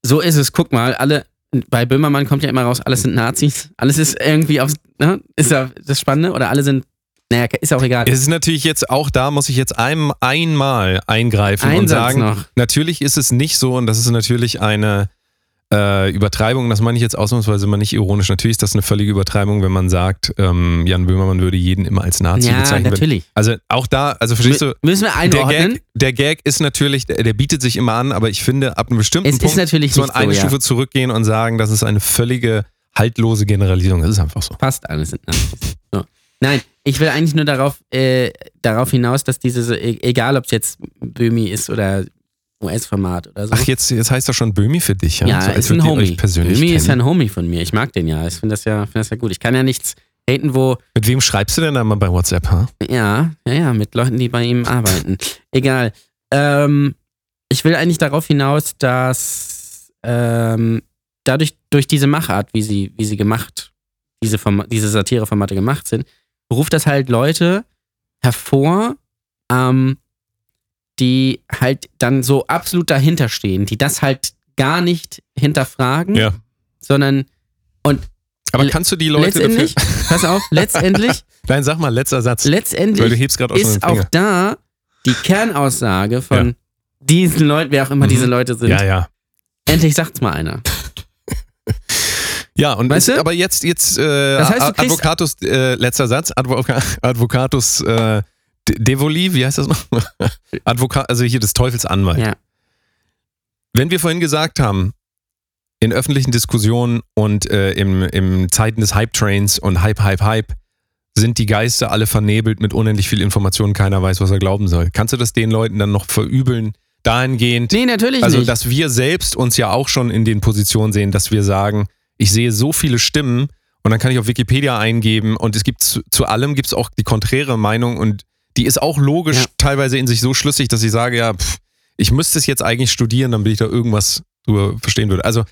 S2: so ist es, guck mal, alle, bei Böhmermann kommt ja immer raus, alles sind Nazis, alles ist irgendwie aufs, ne, ist ja das Spannende, oder alle sind Naja, ist auch egal.
S1: Es ist natürlich jetzt auch da, muss ich jetzt ein, einmal eingreifen
S2: Ein
S1: und sagen,
S2: noch.
S1: natürlich ist es nicht so und das ist natürlich eine äh, Übertreibung, das meine ich jetzt ausnahmsweise mal nicht ironisch. Natürlich ist das eine völlige Übertreibung, wenn man sagt, ähm, Jan Böhmermann würde jeden immer als Nazi
S2: ja,
S1: bezeichnen.
S2: natürlich.
S1: Also auch da, also verstehst du,
S2: Mü- Müssen wir
S1: der
S2: einordnen.
S1: Gag, der Gag ist natürlich, der, der bietet sich immer an, aber ich finde, ab einem bestimmten
S2: Es ist
S1: Punkt
S2: natürlich
S1: muss man
S2: nicht so,
S1: eine
S2: ja.
S1: Stufe zurückgehen und sagen, das ist eine völlige haltlose Generalisierung. Das ist einfach so.
S2: Fast alles sind Nazis. So. Nein, ich will eigentlich nur darauf, äh, darauf hinaus, dass diese, e- egal ob es jetzt Böhmi ist oder US-Format oder so.
S1: Ach, jetzt, jetzt heißt das schon Böhmi für dich, ja?
S2: ja,
S1: So, als
S2: ist ein Homie. Böhmi ist ja
S1: kennen.
S2: ein Homie von mir. Ich mag den ja. Ich finde das ja, finde das ja gut. Ich kann ja nichts haten, wo,
S1: Mit wem schreibst du denn da mal bei WhatsApp, ha?
S2: ja, ja, ja, mit Leuten, die bei ihm arbeiten. Egal. Ähm, ich will eigentlich darauf hinaus, dass ähm, dadurch, durch diese Machart, wie sie, wie sie gemacht, diese, Forma diese Satireformate gemacht sind, ruft das halt Leute hervor, ähm, die halt dann so absolut dahinter stehen, die das halt gar nicht hinterfragen,
S1: Ja.
S2: sondern
S1: Aber
S2: Le-
S1: kannst du die Leute
S2: letztendlich,
S1: dafür.
S2: pass auf, letztendlich,
S1: Nein, sag mal, letzter Satz. Weil du
S2: letztendlich
S1: hebst gerade auch schon den
S2: ist auch da die Kernaussage von diesen Leuten, wer auch immer
S1: Mhm.
S2: diese Leute sind.
S1: Ja, ja.
S2: Endlich sagt's mal einer.
S1: Ja, und
S2: Weißt du?
S1: aber jetzt, jetzt äh,
S2: Das heißt, du
S1: Advocatus, äh, letzter Satz, Advoca Advocatus äh, Devoli, wie heißt das noch? Advokat, also hier des Teufels Anwalt.
S2: Ja.
S1: Wenn wir vorhin gesagt haben, in öffentlichen Diskussionen und äh, im, im Zeiten des Hype-Trains und Hype, Hype, Hype sind die Geister alle vernebelt mit unendlich viel Information, keiner weiß, was er glauben soll. Kannst du das den Leuten dann noch verübeln, dahingehend,
S2: Nee, natürlich
S1: also,
S2: nicht.
S1: dass wir selbst uns ja auch schon in den Positionen sehen, dass wir sagen, ich sehe so viele Stimmen und dann kann ich auf Wikipedia eingeben und es gibt zu, zu allem gibt es auch die konträre Meinung und die ist auch logisch
S2: Ja.
S1: teilweise in sich so schlüssig, dass ich sage, ja, pff, ich müsste es jetzt eigentlich studieren, damit ich da irgendwas drüber verstehen würde. Also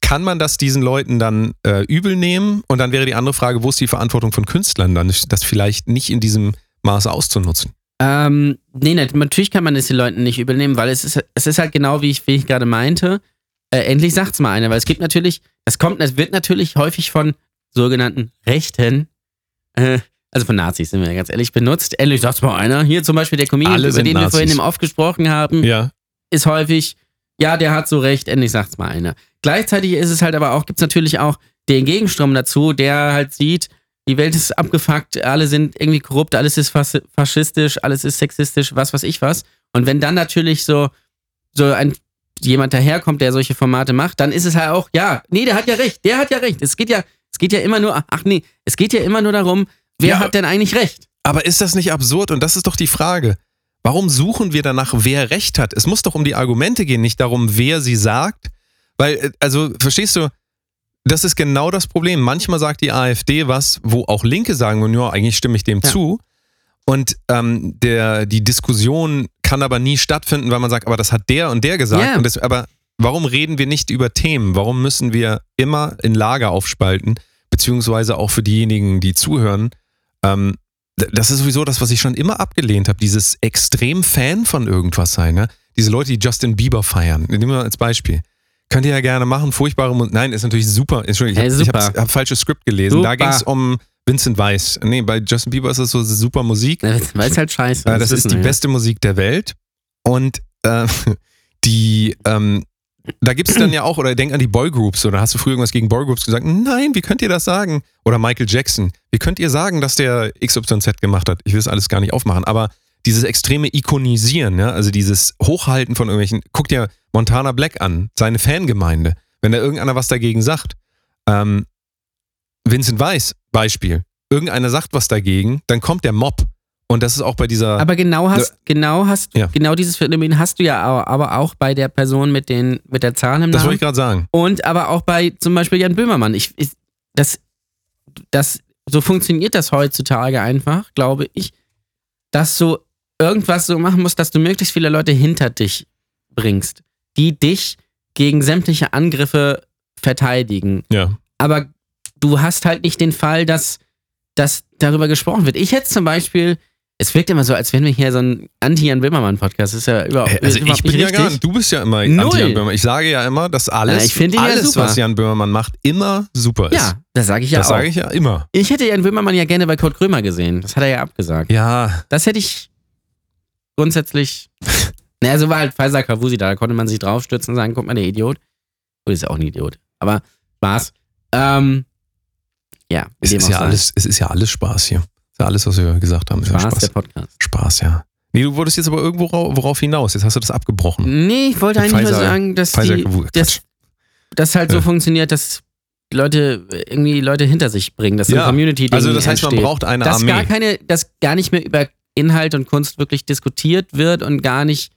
S1: kann man das diesen Leuten dann äh, übel nehmen? Und dann wäre die andere Frage, wo ist die Verantwortung von Künstlern dann, das vielleicht nicht in diesem Maße auszunutzen?
S2: Ähm, nee, nat- natürlich kann man es den Leuten nicht übernehmen, weil es ist, es ist halt genau wie ich, wie ich gerade meinte. Äh, endlich sagt's mal einer, weil es gibt natürlich, das kommt, es wird natürlich häufig von sogenannten Rechten, äh, also von Nazis, sind wir ja ganz ehrlich, benutzt. Endlich sagt's mal einer. Hier zum Beispiel der Comedian,
S1: Alle
S2: über den wir
S1: Nazis.
S2: vorhin im Off gesprochen haben,
S1: Ja.
S2: ist häufig, ja, der hat so recht, endlich sagt's mal einer. Gleichzeitig ist es halt aber auch, gibt's natürlich auch den Gegenstrom dazu, der halt sieht, die Welt ist abgefuckt, alle sind irgendwie korrupt, alles ist fas faschistisch, alles ist sexistisch, was weiß ich was. Und wenn dann natürlich so, so ein jemand daherkommt, der solche Formate macht, dann ist es halt auch, ja, nee, der hat ja recht, der hat ja recht. Es geht ja, es geht ja immer nur, ach nee, es geht ja immer nur darum, wer
S1: Ja.
S2: hat denn eigentlich recht?
S1: Aber ist das nicht absurd? Und das ist doch die Frage. Warum suchen wir danach, wer Recht hat? Es muss doch um die Argumente gehen, nicht darum, wer sie sagt. Weil, äh, also, verstehst du, das ist genau das Problem. Manchmal sagt die AfD was, wo auch Linke sagen, ja, eigentlich stimme ich dem
S2: Ja.
S1: zu. Und ähm, der, die Diskussion kann aber nie stattfinden, weil man sagt, aber das hat der und der gesagt.
S2: Ja.
S1: Und das, aber warum reden wir nicht über Themen? Warum müssen wir immer in Lager aufspalten? Beziehungsweise auch für diejenigen, die zuhören, ähm, das ist sowieso das, was ich schon immer abgelehnt habe, dieses extrem Fan von irgendwas sein. Ne? Diese Leute, die Justin Bieber feiern. Nehmen wir mal als Beispiel. Könnt ihr ja gerne machen, furchtbare Musik. Nein, ist natürlich super. Entschuldigung, ich
S2: Ey,
S1: habe
S2: super.
S1: hab, hab falsches Skript gelesen. Da
S2: Super.
S1: ging es um Vincent Weiss. Nee, bei Justin Bieber ist das so super Musik.
S2: Weil es halt scheiße
S1: Äh, das ist die
S2: wir
S1: beste Musik der Welt. Und äh, die, ähm, da gibt es dann ja auch, oder denk an die Boygroups, oder hast du früher irgendwas gegen Boygroups gesagt? Nein, wie könnt ihr das sagen? Oder Michael Jackson, wie könnt ihr sagen, dass der XYZ gemacht hat? Ich will das alles gar nicht aufmachen, aber dieses extreme Ikonisieren, ja, also dieses Hochhalten von irgendwelchen, guck dir Montana Black an, seine Fangemeinde, wenn da irgendeiner was dagegen sagt. Ähm, Vincent Weiss, Beispiel. Irgendeiner sagt was dagegen, dann kommt der Mob. Und das ist auch bei dieser.
S2: Aber genau hast, genau hast,
S1: Ja.
S2: genau dieses Phänomen hast du ja auch, aber auch bei der Person mit den, mit der Zahl im
S1: das wollte
S2: Namen
S1: ich gerade sagen.
S2: und aber auch bei zum Beispiel Jan Böhmermann. Ich, ich das, das, so funktioniert das heutzutage einfach, glaube ich, dass du irgendwas so machen musst, dass du möglichst viele Leute hinter dich bringst, die dich gegen sämtliche Angriffe verteidigen.
S1: Ja.
S2: aber du hast halt nicht den Fall, dass, dass darüber gesprochen wird. Ich hätte zum Beispiel, Es wirkt immer so, als wären wir hier so ein Anti-Jan Böhmermann-Podcast. Das ist ja überhaupt,
S1: Also
S2: überhaupt
S1: ich bin ja gar nicht, du bist ja immer. Anti-Jan Böhmermann. Ich sage ja immer, dass alles,
S2: Na, ja
S1: alles
S2: super.
S1: was Jan Böhmermann macht, immer super ist.
S2: Ja, das sage ich ja
S1: das
S2: auch.
S1: sage ich ja immer.
S2: Ich hätte Jan Böhmermann ja gerne bei Kurt Krömer gesehen. Das hat er ja abgesagt.
S1: Ja,
S2: Das hätte ich grundsätzlich. naja, so war halt Pfizer Kavusi da. Da konnte man sich draufstürzen und sagen, guck mal, der Idiot. Gut, ist ja auch ein Idiot. Aber Spaß. Ähm, ja,
S1: es ist ja, alles, es ist ja alles Spaß hier. Ist ja alles, was wir gesagt haben. Ist ja
S2: Spaß,
S1: Spaß.
S2: der Podcast.
S1: Spaß, ja. Nee, du wolltest jetzt aber irgendwo rau- worauf hinaus. Jetzt hast du das abgebrochen.
S2: Nee, ich wollte eigentlich nur
S1: Pfizer-
S2: sagen, dass
S1: Pfizer-
S2: die, dass, das halt so
S1: Ja.
S2: funktioniert, dass die Leute irgendwie Leute hinter sich bringen, dass
S1: Ja,
S2: Community
S1: Also das heißt, man
S2: entsteht.
S1: braucht eine
S2: dass
S1: Armee.
S2: gar keine, dass gar nicht mehr über Inhalt und Kunst wirklich diskutiert wird und gar nicht,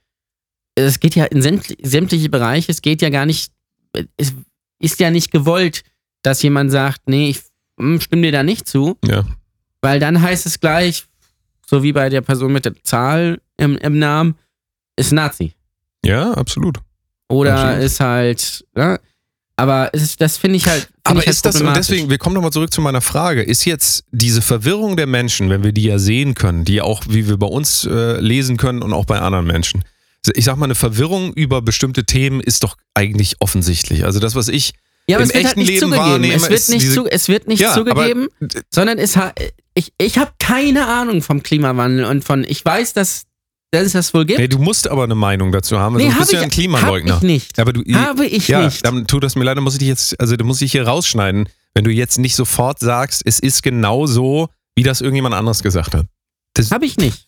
S2: es geht ja in sämt- sämtliche Bereiche, es geht ja gar nicht, es ist ja nicht gewollt, dass jemand sagt, nee, ich hm, stimme dir da nicht zu,
S1: ja.
S2: Weil dann heißt es gleich, so wie bei der Person mit der Zahl im, im Namen, ist Nazi.
S1: ja, absolut.
S2: Oder
S1: Absolut.
S2: ist halt, ja, aber es ist, das finde ich halt. find
S1: Aber
S2: ich halt
S1: ist das, und deswegen, wir kommen nochmal zurück zu meiner Frage, ist jetzt diese Verwirrung der Menschen, wenn wir die ja sehen können, die auch, wie wir bei uns äh, lesen können und auch bei anderen Menschen, ich sag mal, eine Verwirrung über bestimmte Themen ist doch eigentlich offensichtlich. Also das, was ich
S2: ja, aber
S1: im
S2: es wird halt
S1: echten
S2: nicht
S1: Leben
S2: zugegeben.
S1: wahrnehme,
S2: Es wird nicht,
S1: diese-
S2: zu, es wird nicht
S1: Ja,
S2: zugegeben,
S1: aber-
S2: sondern es ich, ich habe keine Ahnung vom Klimawandel und von, ich weiß, dass, dass es das wohl gibt.
S1: Nee, du musst aber eine Meinung dazu haben,
S2: Nee, hab
S1: bist du ja ein
S2: ich,
S1: Klimaleugner.
S2: hab ich nicht.
S1: Aber du,
S2: Habe ich
S1: ja,
S2: nicht.
S1: dann tut das mir leid, dann muss ich dich jetzt, also da muss ich hier rausschneiden, wenn du jetzt nicht sofort sagst, es ist genau so, wie das irgendjemand anderes gesagt hat.
S2: Habe ich nicht.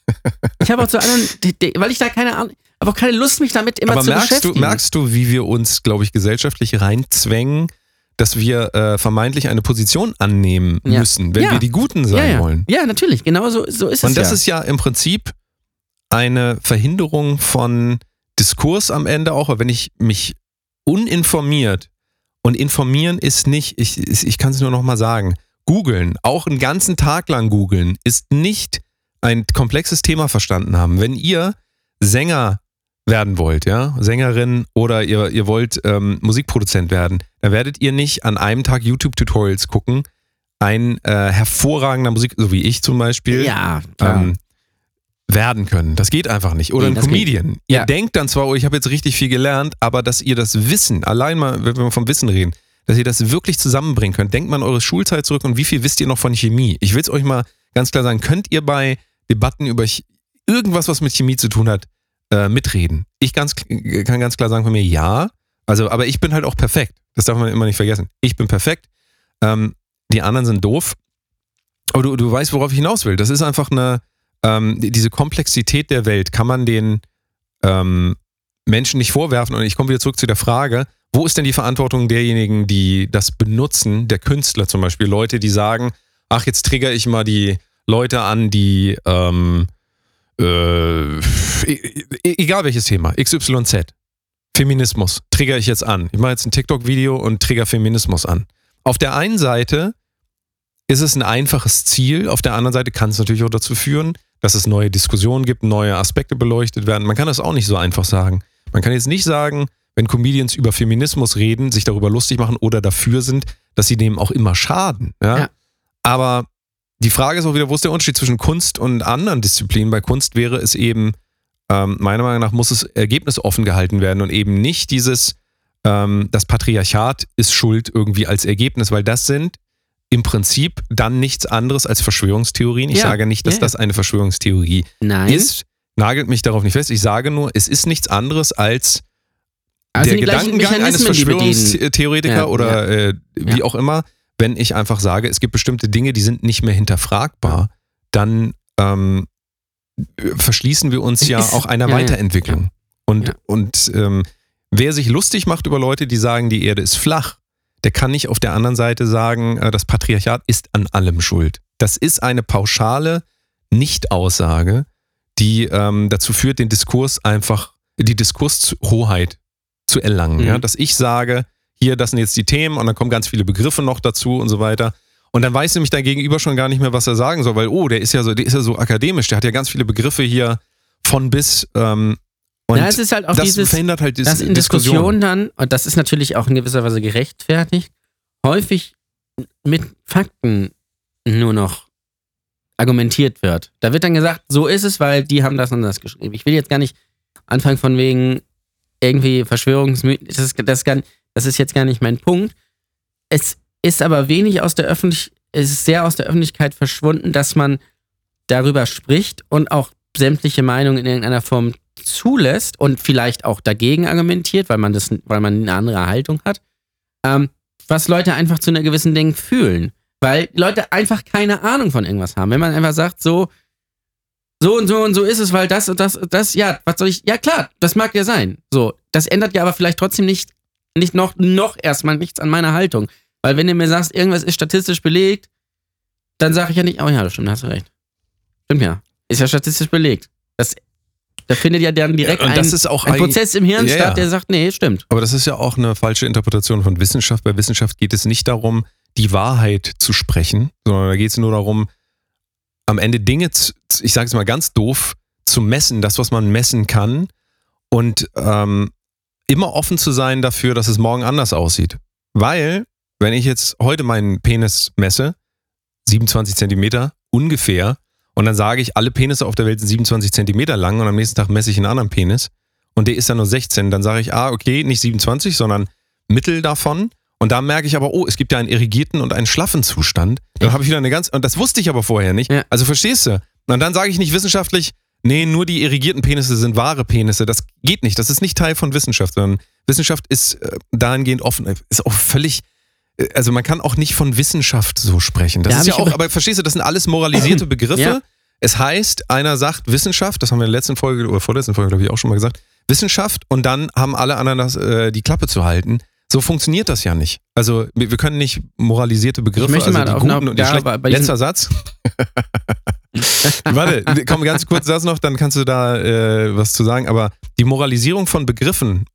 S2: Ich habe auch zu anderen, weil ich da keine Ahnung, habe auch keine Lust, mich damit immer
S1: Aber
S2: zu
S1: merkst du,
S2: beschäftigen.
S1: merkst du, wie wir uns, glaube ich, gesellschaftlich reinzwängen, dass wir äh, vermeintlich eine Position annehmen
S2: Ja.
S1: müssen, wenn
S2: Ja.
S1: wir die Guten sein
S2: ja.
S1: wollen?
S2: ja, natürlich, genau so, so ist
S1: Und
S2: es
S1: das
S2: ja.
S1: ist ja im Prinzip eine Verhinderung von Diskurs am Ende auch, weil wenn ich mich uninformiert und informieren ist nicht, ich, ich kann es nur noch mal sagen, googeln, auch einen ganzen Tag lang googeln, ist nicht ein komplexes Thema verstanden haben. Wenn ihr Sänger werden wollt, ja, Sängerin oder ihr, ihr wollt ähm, Musikproduzent werden, dann werdet ihr nicht an einem Tag YouTube-Tutorials gucken, ein äh, hervorragender Musik, so wie ich zum Beispiel,
S2: ja,
S1: ähm, werden können. Das geht einfach nicht. Oder
S2: Nee,
S1: ein Comedian.
S2: Ja.
S1: Ihr denkt dann zwar, oh, ich habe jetzt richtig viel gelernt, aber dass ihr das Wissen, allein mal, wenn wir vom Wissen reden, dass ihr das wirklich zusammenbringen könnt. Denkt mal an eure Schulzeit zurück und wie viel wisst ihr noch von Chemie? Ich will es euch mal ganz klar sagen, könnt ihr bei Debatten über irgendwas, was mit Chemie zu tun hat, äh, mitreden? Ich ganz, kann ganz klar sagen von mir, ja. Also, aber ich bin halt auch perfekt. Das darf man immer nicht vergessen. Ich bin perfekt. Ähm, die anderen sind doof. Aber du, du weißt, worauf ich hinaus will. Das ist einfach eine, ähm, die- diese Komplexität der Welt kann man den ähm, Menschen nicht vorwerfen. Und ich komme wieder zurück zu der Frage, wo ist denn die Verantwortung derjenigen, die das benutzen, der Künstler zum Beispiel, Leute, die sagen, ach, jetzt trigger ich mal die Leute an, die, ähm, äh, e- e- egal welches Thema, XYZ, Feminismus, trigger ich jetzt an. Ich mache jetzt ein TikTok-Video und trigger Feminismus an. Auf der einen Seite ist es ein einfaches Ziel, auf der anderen Seite kann es natürlich auch dazu führen, dass es neue Diskussionen gibt, neue Aspekte beleuchtet werden. Man kann das auch nicht so einfach sagen. Man kann jetzt nicht sagen, wenn Comedians über Feminismus reden, sich darüber lustig machen oder dafür sind, dass sie dem auch immer schaden. Ja?
S2: Ja.
S1: Aber die Frage ist auch wieder, wo ist der Unterschied zwischen Kunst und anderen Disziplinen? Bei Kunst wäre es eben, ähm, meiner Meinung nach, muss es ergebnisoffen gehalten werden und eben nicht dieses, ähm, das Patriarchat ist schuld irgendwie als Ergebnis, weil das sind im Prinzip dann nichts anderes als Verschwörungstheorien. Ich
S2: Ja,
S1: sage nicht, dass
S2: ja,
S1: das eine Verschwörungstheorie
S2: Nein.
S1: ist. Nagelt mich darauf nicht fest. Ich sage nur, es ist nichts anderes als
S2: also
S1: der Gedankengang eines. Verschwörungstheoretiker
S2: Ja,
S1: oder Äh, wie auch immer, wenn ich einfach sage, es gibt bestimmte Dinge, die sind nicht mehr hinterfragbar, dann ähm, verschließen wir uns ja auch einer
S2: ja, ja,
S1: Weiterentwicklung. Und,
S2: Ja.
S1: und ähm, wer sich lustig macht über Leute, die sagen, die Erde ist flach, der kann nicht auf der anderen Seite sagen, äh, das Patriarchat ist an allem schuld. Das ist eine pauschale Nicht-Aussage, die ähm, dazu führt, den Diskurs einfach, die Diskurshoheit zu erlangen.
S2: Mhm.
S1: Ja? Dass ich sage, hier, das sind jetzt die Themen und dann kommen ganz viele Begriffe noch dazu und so weiter. Und dann weiß nämlich dein Gegenüber schon gar nicht mehr, was er sagen soll, weil, oh, der ist ja so, der ist ja so akademisch, der hat ja ganz viele Begriffe hier von bis. Ähm, und
S2: ja, es ist halt auch
S1: das
S2: dieses,
S1: verhindert halt dis
S2: dass in
S1: Diskussion.
S2: Diskussionen dann, und das ist natürlich auch in gewisser Weise gerechtfertigt, häufig mit Fakten nur noch argumentiert wird. Da wird dann gesagt, so ist es, weil die haben das und das geschrieben. Ich will jetzt gar nicht anfangen von wegen irgendwie Verschwörungsmythen. Das das, gar, das ist jetzt gar nicht mein Punkt. Es ist aber wenig aus der Öffentlichkeit, es ist sehr aus der Öffentlichkeit verschwunden, dass man darüber spricht und auch sämtliche Meinungen in irgendeiner Form zulässt und vielleicht auch dagegen argumentiert, weil man das, weil man eine andere Haltung hat, ähm, was Leute einfach zu einer gewissen Ding fühlen. Weil Leute einfach keine Ahnung von irgendwas haben. Wenn man einfach sagt, so, so und so und so ist es, weil das und das und das, ja, was soll ich, ja klar, das mag ja sein. So, das ändert ja aber vielleicht trotzdem nicht, nicht noch, noch erstmal nichts an meiner Haltung. Weil wenn du mir sagst, irgendwas ist statistisch belegt, dann sage ich ja nicht, oh ja, das stimmt, hast du recht. Stimmt ja. Ist ja statistisch belegt. Das, da findet ja dann direkt
S1: Und
S2: ein,
S1: das ist auch
S2: ein Prozess im Hirn
S1: Ja,
S2: statt,
S1: ja.
S2: der sagt, nee, stimmt.
S1: Aber das ist ja auch eine falsche Interpretation von Wissenschaft. Bei Wissenschaft geht es nicht darum, die Wahrheit zu sprechen, sondern da geht es nur darum, am Ende Dinge, zu, ich sage es mal ganz doof, zu messen, das, was man messen kann und ähm, immer offen zu sein dafür, dass es morgen anders aussieht. Weil, wenn ich jetzt heute meinen Penis messe, 27 Zentimeter ungefähr, und dann sage ich, alle Penisse auf der Welt sind 27 Zentimeter lang und am nächsten Tag messe ich einen anderen Penis und der ist dann nur 16, dann sage ich, ah, okay, nicht 27, sondern Mittel davon. Und da merke ich aber, oh, es gibt ja einen irrigierten und einen schlaffen Zustand. Dann habe ich wieder eine ganz, und das wusste ich aber vorher nicht.
S2: Ja.
S1: Also verstehst du? Und dann sage ich nicht wissenschaftlich, nee, nur die irrigierten Penisse sind wahre Penisse. Das geht nicht. Das ist nicht Teil von Wissenschaft, sondern Wissenschaft ist äh, dahingehend offen, ist auch völlig, äh, also man kann auch nicht von Wissenschaft so sprechen. Das
S2: Da
S1: ist ja
S2: ich
S1: auch,
S2: aber-
S1: aber verstehst du, das sind alles moralisierte Begriffe.
S2: Ja.
S1: Es heißt, einer sagt Wissenschaft, das haben wir in der letzten Folge oder vorletzten Folge, glaube ich, auch schon mal gesagt, Wissenschaft und dann haben alle anderen das, äh, die Klappe zu halten. So funktioniert das ja nicht. Also wir, wir können nicht moralisierte Begriffe,
S2: Ich möchte
S1: also
S2: mal
S1: die
S2: auf
S1: guten
S2: einer-
S1: und die
S2: ja,
S1: schlechten.
S2: bei- bei diesen-
S1: Letzter Satz. Warte, komm ganz kurz das noch, dann kannst du da äh, was zu sagen. Aber die Moralisierung von Begriffen,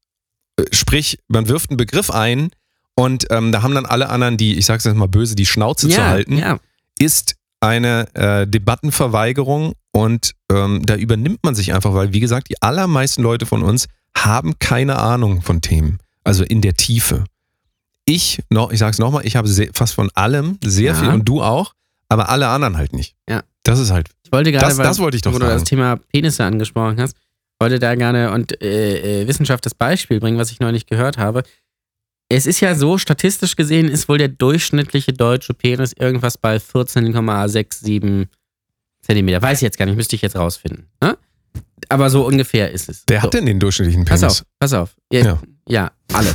S1: äh, sprich, man wirft einen Begriff ein und ähm, da haben dann alle anderen, die, ich sag's jetzt mal böse, die Schnauze zu
S2: Ja,
S1: halten
S2: ja.
S1: ist eine äh, Debattenverweigerung und ähm, da übernimmt man sich einfach, weil wie gesagt, die allermeisten Leute von uns haben keine Ahnung von Themen, also in der Tiefe. Ich, noch, ich sag's nochmal, ich habe sehr, fast von allem sehr
S2: Ja.
S1: viel und du auch, aber alle anderen halt nicht.
S2: Ja.
S1: Das ist halt.
S2: Ich wollte gerade,
S1: Das-
S2: weil-
S1: das wollte ich doch
S2: wo du
S1: sagen.
S2: das Thema Penisse angesprochen hast, wollte da gerne und äh, äh, Wissenschaft das Beispiel bringen, was ich neulich gehört habe. Es ist ja so, statistisch gesehen ist wohl der durchschnittliche deutsche Penis irgendwas bei 14,67 Zentimeter. Weiß ich jetzt gar nicht, müsste ich jetzt rausfinden. Ne? Aber so ungefähr ist es.
S1: Wer
S2: so.
S1: hat denn den durchschnittlichen
S2: Pass
S1: Penis?
S2: auf, pass auf. Ja,
S1: Ja.
S2: ja. alle.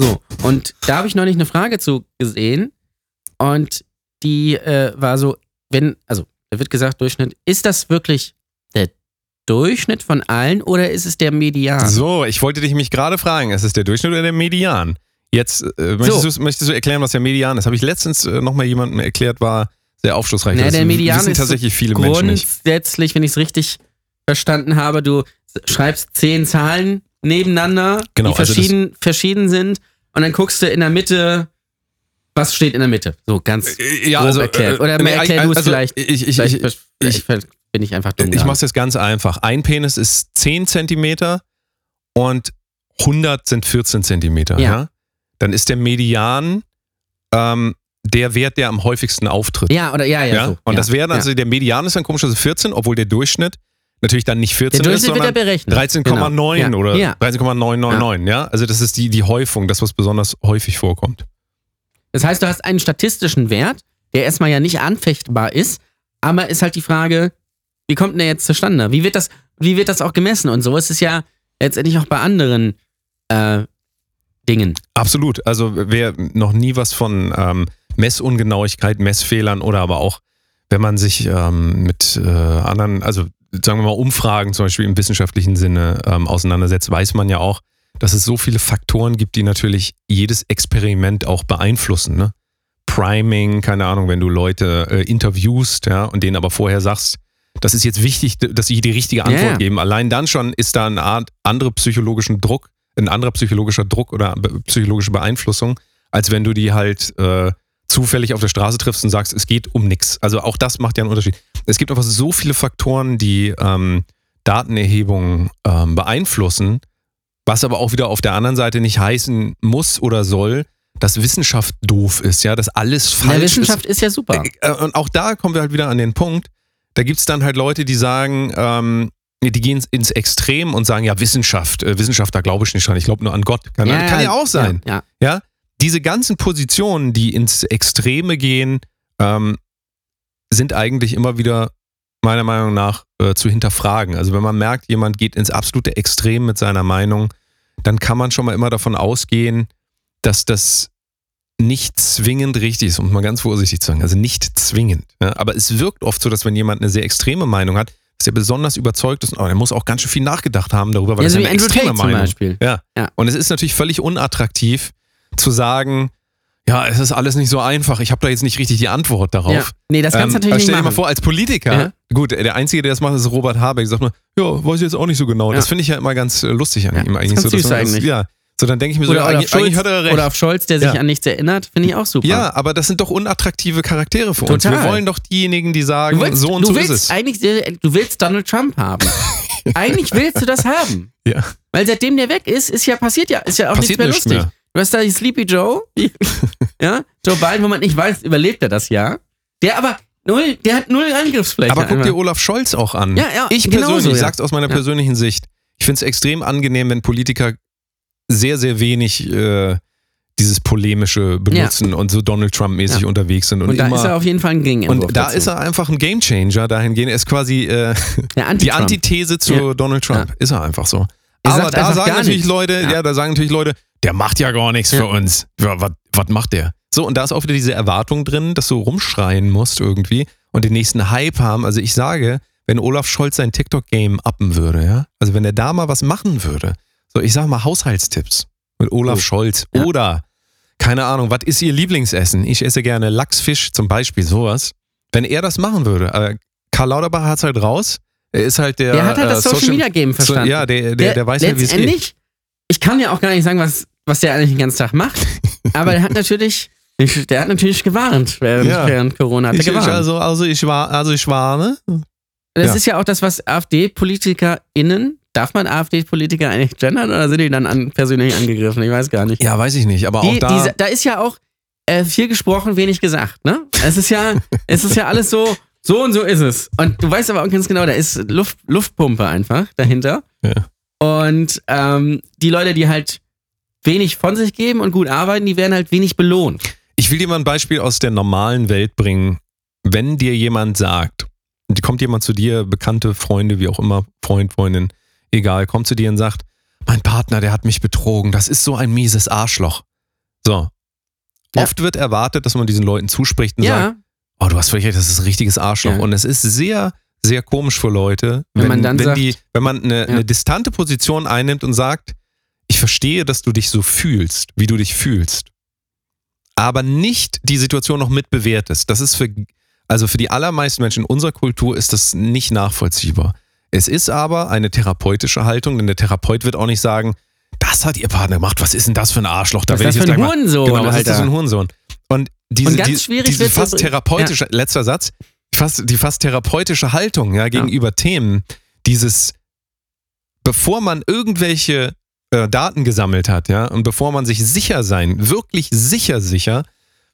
S2: So, und da habe ich neulich eine Frage zu gesehen und die äh, war so, wenn, also da wird gesagt, Durchschnitt, ist das wirklich der Durchschnitt von allen oder ist es der Median?
S1: So, ich wollte dich mich gerade fragen, ist es der Durchschnitt oder der Median? Jetzt äh, möchtest,
S2: So.
S1: du, möchtest du erklären, was der Median ist? Habe ich letztens äh, nochmal jemandem erklärt, war sehr aufschlussreich.
S2: Na, der Median
S1: wissen
S2: ist
S1: tatsächlich viele Menschen nicht.
S2: Grundsätzlich, wenn ich es richtig verstanden habe, du schreibst zehn Zahlen nebeneinander,
S1: Genau,
S2: die
S1: also
S2: verschieden, verschieden sind und dann guckst du in der Mitte, was steht in der Mitte. So ganz
S1: Äh,
S2: grob erklärt. Oder
S1: nee,
S2: erklär du es
S1: also,
S2: vielleicht.
S1: Ich, ich,
S2: vielleicht,
S1: ich,
S2: vielleicht bin ich einfach dumm.
S1: ich mache es jetzt ganz einfach. Ein Penis ist 10 Zentimeter und 100 sind 14 Zentimeter. Ja.
S2: Ja.
S1: Dann ist der Median ähm, der Wert, der am häufigsten auftritt.
S2: ja, oder ja, ja.
S1: Ja,
S2: so.
S1: und
S2: ja,
S1: das wäre
S2: ja.
S1: also der Median ist dann komischerweise 14, obwohl der Durchschnitt natürlich dann nicht 14
S2: Der
S1: ist,
S2: ja
S1: sondern
S2: berechnet.
S1: 13,9
S2: Genau.
S1: oder
S2: Ja.
S1: 13,999, ja. Also das ist die, die Häufung, das, was besonders häufig vorkommt.
S2: Das heißt, du hast einen statistischen Wert, der erstmal ja nicht anfechtbar ist, aber ist halt die Frage, wie kommt denn der jetzt zustande? Wie wird das, wie wird das auch gemessen? Und so ist es ja letztendlich auch bei anderen äh, Dingen.
S1: Absolut. Also wer noch nie was von ähm, Messungenauigkeit, Messfehlern oder aber auch, wenn man sich ähm, mit äh, anderen, also sagen wir mal Umfragen zum Beispiel im wissenschaftlichen Sinne ähm, auseinandersetzt, weiß man ja auch, dass es so viele Faktoren gibt, die natürlich jedes Experiment auch beeinflussen. Ne? Priming, keine Ahnung, wenn du Leute äh, interviewst, ja, und denen aber vorher sagst, das ist jetzt wichtig, dass sie die richtige Antwort
S2: ja.
S1: geben. Allein dann schon ist da eine Art andere psychologischen Druck, ein anderer psychologischer Druck oder psychologische Beeinflussung, als wenn du die halt äh, zufällig auf der Straße triffst und sagst, es geht um nichts. Also auch das macht ja einen Unterschied. Es gibt einfach so viele Faktoren, die ähm, Datenerhebung ähm, beeinflussen, was aber auch wieder auf der anderen Seite nicht heißen muss oder soll, dass Wissenschaft doof ist, ja, dass alles falsch
S2: Wissenschaft ist, ja super.
S1: ist. Äh, Und auch da kommen wir halt wieder an den Punkt, da gibt es dann halt Leute, die sagen, ähm, die gehen ins Extrem und sagen, ja, Wissenschaft, äh, Wissenschaft, da glaube ich nicht dran, ich glaube nur an Gott. Kann ja, kann ja auch sein.
S2: Ja,
S1: Ja, diese ganzen Positionen, die ins Extreme gehen, ähm, sind eigentlich immer wieder meiner Meinung nach äh, zu hinterfragen. Also wenn man merkt, jemand geht ins absolute Extrem mit seiner Meinung, dann kann man schon mal immer davon ausgehen, dass das nicht zwingend richtig ist, um mal ganz vorsichtig zu sagen. Also nicht zwingend. Ja? Aber es wirkt oft so, dass wenn jemand eine sehr extreme Meinung hat, dass er besonders überzeugt ist, aber er muss auch ganz schön viel nachgedacht haben darüber, weil
S2: Ja,
S1: das
S2: so
S1: ist eine extreme
S2: Tate zum
S1: Meinung.
S2: Beispiel.
S1: Ja.
S2: Ja.
S1: Und es ist natürlich völlig unattraktiv zu sagen, ja, es ist alles nicht so einfach. Ich habe da jetzt nicht richtig die Antwort darauf.
S2: Ja. Nee, das kannst du
S1: aber
S2: natürlich
S1: stell
S2: nicht
S1: dir mal vor, als Politiker,
S2: Ja.
S1: gut, der Einzige, der das macht, ist Robert Habeck. Sagt man, ja, weiß ich jetzt auch nicht so genau.
S2: Ja.
S1: Das finde ich ja immer ganz äh, lustig an ihm eigentlich.
S2: ist
S1: so,
S2: ganz süß
S1: man das,
S2: eigentlich.
S1: Ja. So, dann denke ich mir so,
S2: Oder,
S1: ja, eigentlich, eigentlich hat er recht.
S2: oder auf Scholz, der sich
S1: Ja.
S2: an nichts erinnert, finde ich auch super.
S1: ja, aber das sind doch unattraktive Charaktere für uns.
S2: Total.
S1: Wir wollen doch diejenigen, die sagen,
S2: willst,
S1: so und so
S2: willst
S1: ist es.
S2: eigentlich, du willst Donald Trump haben. eigentlich willst du das haben.
S1: Ja.
S2: Weil seitdem der weg ist, ist ja passiert ja, ist ja auch
S1: Passiert
S2: nichts mehr lustig. Du hast da die Sleepy Joe, ja, Joe Biden, wo man nicht weiß, überlebt er das Jahr. Der aber null, der hat null Angriffsfläche.
S1: Aber guck dir Olaf Scholz auch an.
S2: Ja, ja,
S1: ich
S2: genauso,
S1: persönlich, ich
S2: ja.
S1: sag's aus meiner
S2: Ja.
S1: persönlichen Sicht, ich finde es extrem angenehm, wenn Politiker sehr, sehr wenig äh, dieses Polemische benutzen und so Donald Trump-mäßig
S2: Ja.
S1: unterwegs sind. Und,
S2: und da
S1: immer,
S2: ist er auf jeden Fall ein Gegenentwurf.
S1: und da
S2: dazu.
S1: ist er einfach ein Gamechanger dahingehend. Er ist quasi äh,
S2: Anti
S1: die Antithese zu
S2: Ja.
S1: Donald Trump. Ist er einfach so.
S2: Er
S1: Aber da sagen natürlich. Leute, ja.
S2: Ja.
S1: da sagen natürlich Leute, der macht ja gar nichts
S2: Ja.
S1: für uns. Ja, was, was macht der? So, und da ist auch wieder diese Erwartung drin, dass du rumschreien musst irgendwie und den nächsten Hype haben. Also ich sage, wenn Olaf Scholz sein TikTok-Game uppen würde, ja, also wenn er da mal was machen würde, so ich sag mal Haushaltstipps mit Olaf
S2: Oh.
S1: Scholz
S2: Ja.
S1: oder keine Ahnung, was ist ihr Lieblingsessen? Ich esse gerne Lachsfisch zum Beispiel, sowas. Wenn er das machen würde, äh, Karl Lauterbach hat's halt raus. Er ist halt der,
S2: Der hat halt
S1: äh,
S2: das Social Media Game verstanden.
S1: So, ja, der, der, der, weiß ja, wie es geht.
S2: Ich kann ja auch gar nicht sagen, was, was der eigentlich den ganzen Tag macht, aber der hat natürlich, der hat natürlich gewarnt während,
S1: Ja.
S2: während Corona. Hat
S1: Ich, ich,
S2: gewarnt.
S1: also, also, ich war, also ich warne.
S2: das
S1: ja.
S2: ist ja auch das, was AfD-PolitikerInnen, darf man AfD-Politiker eigentlich gendern oder sind die dann an, persönlich angegriffen? Ich weiß gar nicht.
S1: Ja, weiß ich nicht, aber auch
S2: Die,
S1: da.
S2: diese, da ist ja auch äh, viel gesprochen, wenig gesagt, ne? Es ist ja, es ist ja alles so, so und so ist es. Und du weißt aber auch ganz genau, da ist Luft, Luftpumpe einfach dahinter.
S1: Ja.
S2: Und ähm, die Leute, die halt wenig von sich geben und gut arbeiten, die werden halt wenig belohnt.
S1: Ich will dir mal ein Beispiel aus der normalen Welt bringen. Wenn dir jemand sagt, kommt jemand zu dir, bekannte Freunde, wie auch immer, Freund, Freundin, egal, kommt zu dir und sagt, mein Partner, der hat mich betrogen, das ist so ein mieses Arschloch. So.
S2: Ja.
S1: Oft wird erwartet, dass man diesen Leuten zuspricht und sagt,
S2: Ja,
S1: oh, du hast völlig recht, das ist ein richtiges Arschloch.
S2: Ja.
S1: Und es ist sehr, sehr komisch für Leute,
S2: Wenn
S1: wenn,
S2: man dann
S1: wenn,
S2: sagt-
S1: die, wenn man eine,
S2: Ja.
S1: eine distante Position einnimmt und sagt, ich verstehe, dass du dich so fühlst, wie du dich fühlst, aber nicht die Situation noch mit bewertest. Das ist für, also für die allermeisten Menschen in unserer Kultur ist das nicht nachvollziehbar. Es ist aber eine therapeutische Haltung, denn der Therapeut wird auch nicht sagen, das hat ihr Partner gemacht, was ist denn das für ein Arschloch? Da
S2: Was ist
S1: ich
S2: das
S1: jetzt
S2: für ein
S1: gleich mal-
S2: Hurensohn,
S1: Genau, was ist das für ein Hurensohn? Und diese,
S2: Und ganz
S1: die,
S2: schwierig
S1: diese fast therapeutische, letzter Satz, fast, die fast therapeutische Haltung ja, gegenüber Themen, dieses, bevor man irgendwelche äh, Daten gesammelt hat, ja, und bevor man sich sicher sein, wirklich sicher, sicher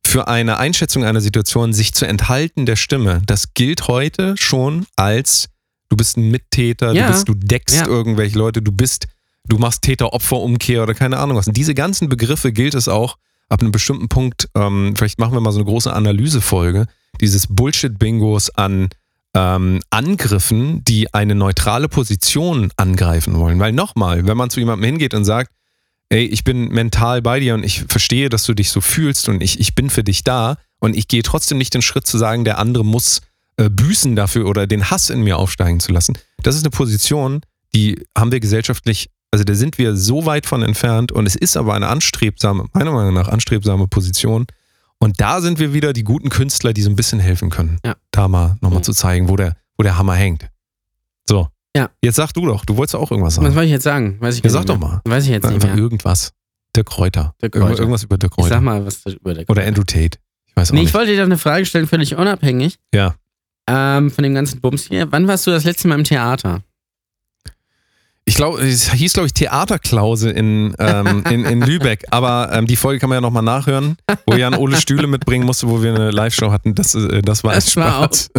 S1: für eine Einschätzung einer Situation sich zu enthalten der Stimme, das gilt heute schon als du bist ein Mittäter,
S2: Ja.
S1: du bist, du deckst
S2: Ja.
S1: irgendwelche Leute, du bist, du machst Täter-Opfer-Umkehr oder keine Ahnung was. Und diese ganzen Begriffe gilt es auch ab einem bestimmten Punkt, ähm, vielleicht machen wir mal so eine große Analysefolge, dieses Bullshit-Bingos an ähm, Angriffen, die eine neutrale Position angreifen wollen. Weil nochmal, wenn man zu jemandem hingeht und sagt, ey, ich bin mental bei dir und ich verstehe, dass du dich so fühlst und ich, ich bin für dich da und ich gehe trotzdem nicht den Schritt zu sagen, der andere muss äh, büßen dafür oder den Hass in mir aufsteigen zu lassen. Das ist eine Position, die haben wir gesellschaftlich, also da sind wir so weit von entfernt und es ist aber eine anstrebsame, meiner Meinung nach anstrebsame Position. Und da sind wir wieder die guten Künstler, die so ein bisschen helfen können,
S2: Ja.
S1: da mal nochmal
S2: Mhm.
S1: zu zeigen, wo der, wo der Hammer hängt. So.
S2: Ja.
S1: Jetzt sag du doch, du wolltest auch irgendwas
S2: Was
S1: sagen.
S2: soll ich jetzt sagen? Weiß ich
S1: Ja, sag
S2: nicht
S1: doch mal.
S2: Weiß ich jetzt nicht
S1: Einfach
S2: mehr.
S1: irgendwas. Dirk Kräuter.
S2: Dirk
S1: Irgendwas-
S2: Kräuter.
S1: Irgendwas über Dirk
S2: Ich
S1: Kräuter.
S2: sag mal was über der
S1: Oder Andrew Tate. Ich weiß auch
S2: Nee, ich
S1: nicht.
S2: wollte dir doch eine Frage stellen, völlig unabhängig.
S1: Ja.
S2: Ähm, von dem ganzen Bums hier. Wann warst du das letzte Mal im Theater?
S1: Ich glaube, es hieß, glaube ich, Theaterklause in, ähm, in, in Lübeck. Aber ähm, die Folge kann man ja nochmal nachhören, wo Jan Ole Stühle mitbringen musste, wo wir eine Live-Show hatten. Das, äh, das war
S2: war
S1: Spaß.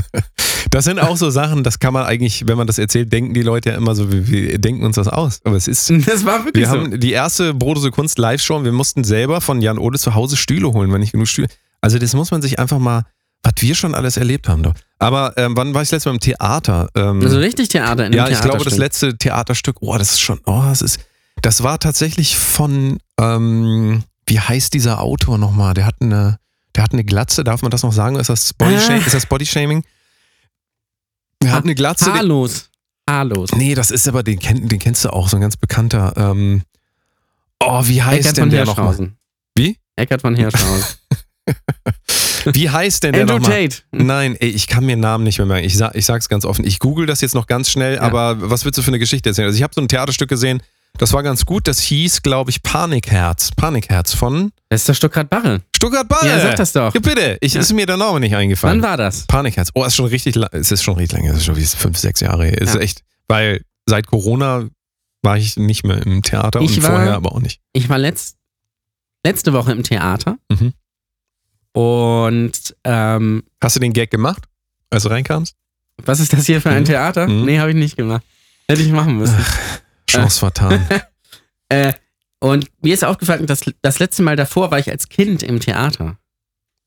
S1: Das sind auch so Sachen, das kann man eigentlich, wenn man das erzählt, denken die Leute ja immer so, wir, wir denken uns das aus. Aber es ist.
S2: Das war wirklich
S1: Wir
S2: so.
S1: haben die erste Brodose Kunst Live-Show und wir mussten selber von Jan Ole zu Hause Stühle holen, wenn nicht genug Stühle. Also das muss man sich einfach mal, was wir schon alles erlebt haben. Doch. Aber ähm, wann war ich das letzte Mal im Theater? Ähm,
S2: Also richtig Theater in
S1: ja, ich glaube, das letzte Theaterstück, oh, das ist schon, oh, das ist, das war tatsächlich von, ähm, wie heißt dieser Autor nochmal? Der hat eine, der hat eine Glatze, darf man das noch sagen? Ist das Body,
S2: Äh.
S1: ist das Body Shaming? Der hat eine Glatze.
S2: Haarlos. Haarlos.
S1: Nee, das ist aber, den, kenn, den kennst du auch, so ein ganz bekannter. Ähm, oh, wie heißt
S2: Eckart
S1: denn
S2: von
S1: der nochmal? Wie?
S2: Eckart von Hirschhausen.
S1: Wie heißt denn der
S2: Andrew
S1: nochmal?
S2: Tate.
S1: Nein, ey, ich kann mir Namen nicht mehr merken. Ich, sag, ich sag's ganz offen. Ich google das jetzt noch ganz schnell, aber was willst du für eine Geschichte erzählen? Also ich habe so ein Theaterstück gesehen, das war ganz gut. Das hieß, glaube ich, Panikherz. Panikherz von
S2: Das ist doch Stuttgart Barre.
S1: Stuttgart Barre.
S2: Ja, sag das doch.
S1: Ja, bitte. Ich,
S2: Ja.
S1: Ist mir der Name nicht eingefallen.
S2: Wann war das?
S1: Panikherz. Oh, ist schon richtig lang. Es ist schon richtig lange. Es ist schon wie fünf, sechs Jahre. Ist
S2: Ja.
S1: echt, weil seit Corona war ich nicht mehr im Theater
S2: Ich
S1: und
S2: war-
S1: vorher aber auch nicht.
S2: Ich war letzt, letzte Woche im Theater
S1: Mhm.
S2: Und ähm,
S1: Hast du den Gag gemacht, als du reinkamst?
S2: was ist das hier für ein
S1: Mhm.
S2: Theater?
S1: Mhm.
S2: Nee, habe ich nicht gemacht. Hätte ich machen müssen.
S1: Chance vertan.
S2: Äh, und mir ist aufgefallen, dass das letzte Mal davor war ich als Kind im Theater.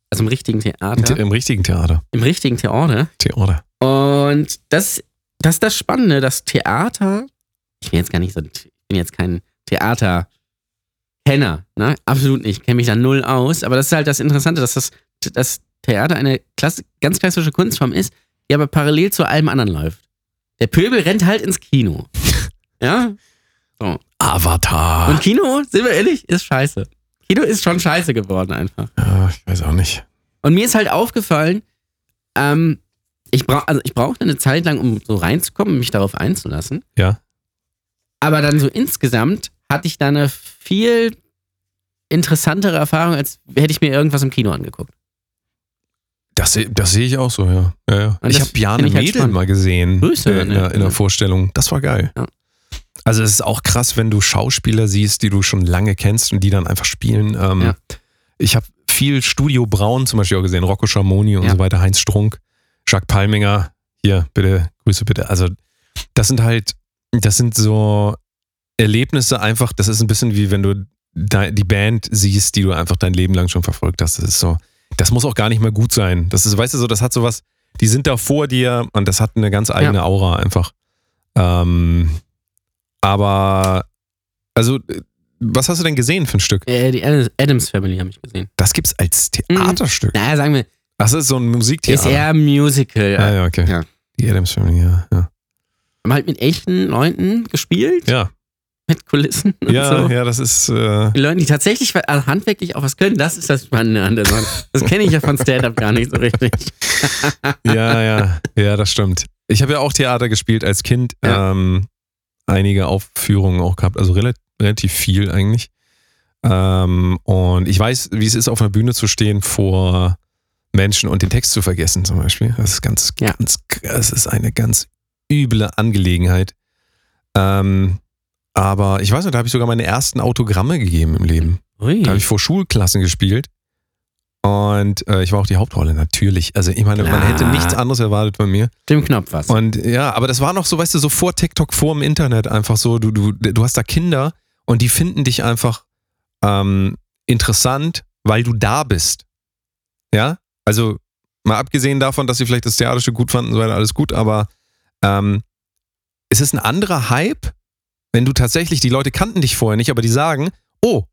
S2: Also im richtigen Theater.
S1: Im richtigen Theater.
S2: Im richtigen Theater.
S1: Theater.
S2: Und das, das ist das Spannende, das Theater, ich bin jetzt gar nicht so, ich bin jetzt kein Theaterkenner, ne? Absolut nicht, kenne mich da null aus, aber das ist halt das Interessante, dass das, das Theater eine klasse, ganz klassische Kunstform ist, die aber parallel zu allem anderen läuft. Der Pöbel rennt halt ins Kino. Ja?
S1: Avatar.
S2: Und Kino, sind wir ehrlich, ist scheiße. Kino ist schon scheiße geworden einfach.
S1: ja, ich weiß auch nicht.
S2: Und mir ist halt aufgefallen, ähm, ich brauche also ich brauchte eine Zeit lang, um so reinzukommen, mich darauf einzulassen.
S1: Ja.
S2: Aber dann so insgesamt hatte ich da eine viel interessantere Erfahrung, als hätte ich mir irgendwas im Kino angeguckt.
S1: Das, das sehe ich auch so, ja. ja, ja. Ich habe Bjarne
S2: ich halt
S1: Mädel
S2: spannend.
S1: mal gesehen
S2: Grüße,
S1: in, der, in der Vorstellung. Das war geil.
S2: Ja.
S1: Also es ist auch krass, wenn du Schauspieler siehst, die du schon lange kennst und die dann einfach spielen. Ähm,
S2: Ja.
S1: Ich habe viel Studio Braun zum Beispiel auch gesehen, Rocco Schamoni und
S2: Ja.
S1: so weiter, Heinz Strunk, Jacques Palminger. Hier, bitte, Grüße bitte. Also das sind halt, das sind so Erlebnisse einfach, das ist ein bisschen wie wenn du die Band siehst, die du einfach dein Leben lang schon verfolgt hast. Das ist so, das muss auch gar nicht mehr gut sein. Das ist, weißt du, so, das hat sowas, die sind da vor dir und das hat eine ganz eigene Aura einfach. Ähm, aber, also, was hast du denn gesehen für ein Stück?
S2: Äh, die Ad- Adams Family habe ich gesehen.
S1: Das gibt's als Theaterstück.
S2: Naja, sagen wir,
S1: Das ist so ein
S2: ist
S1: Musiktheater.
S2: eher Musical.
S1: ah, ja, okay.
S2: Ja.
S1: Die Adams Family, ja. Ja,
S2: Haben halt mit echten Leuten gespielt,
S1: ja,
S2: mit Kulissen und
S1: ja,
S2: so.
S1: ja das ist, äh,
S2: Die Leute, die tatsächlich also handwerklich auch was können, das ist das Spannende an der Sache. Das kenne ich ja von Stand-Up gar nicht so richtig.
S1: ja, ja, ja, das stimmt. Ich habe ja auch Theater gespielt als Kind.
S2: Ja.
S1: Ähm, einige Aufführungen auch gehabt, also rela relativ viel eigentlich. Ähm, und ich weiß, wie es ist, auf einer Bühne zu stehen vor Menschen und den Text zu vergessen, zum Beispiel. Das ist ganz,
S2: Ja.
S1: ganz, das ist eine ganz üble Angelegenheit. Ähm, aber ich weiß nicht, da habe ich sogar meine ersten Autogramme gegeben im Leben.
S2: Ui.
S1: Da habe ich vor Schulklassen gespielt. Und äh, ich war auch die Hauptrolle, natürlich. Also ich meine, man
S2: Klar.
S1: hätte nichts anderes erwartet von mir.
S2: Dem Knopf was.
S1: Und ja, aber das war noch so, weißt du, so vor TikTok, vor dem Internet einfach so, du, du, du hast da Kinder und die finden dich einfach ähm, interessant, weil du da bist. Ja? Also mal abgesehen davon, dass sie vielleicht das Theaterstück gut fanden, so weiter, alles gut, aber ähm, es ist ein anderer Hype, wenn du tatsächlich, die Leute kannten dich vorher nicht, aber die sagen, oh,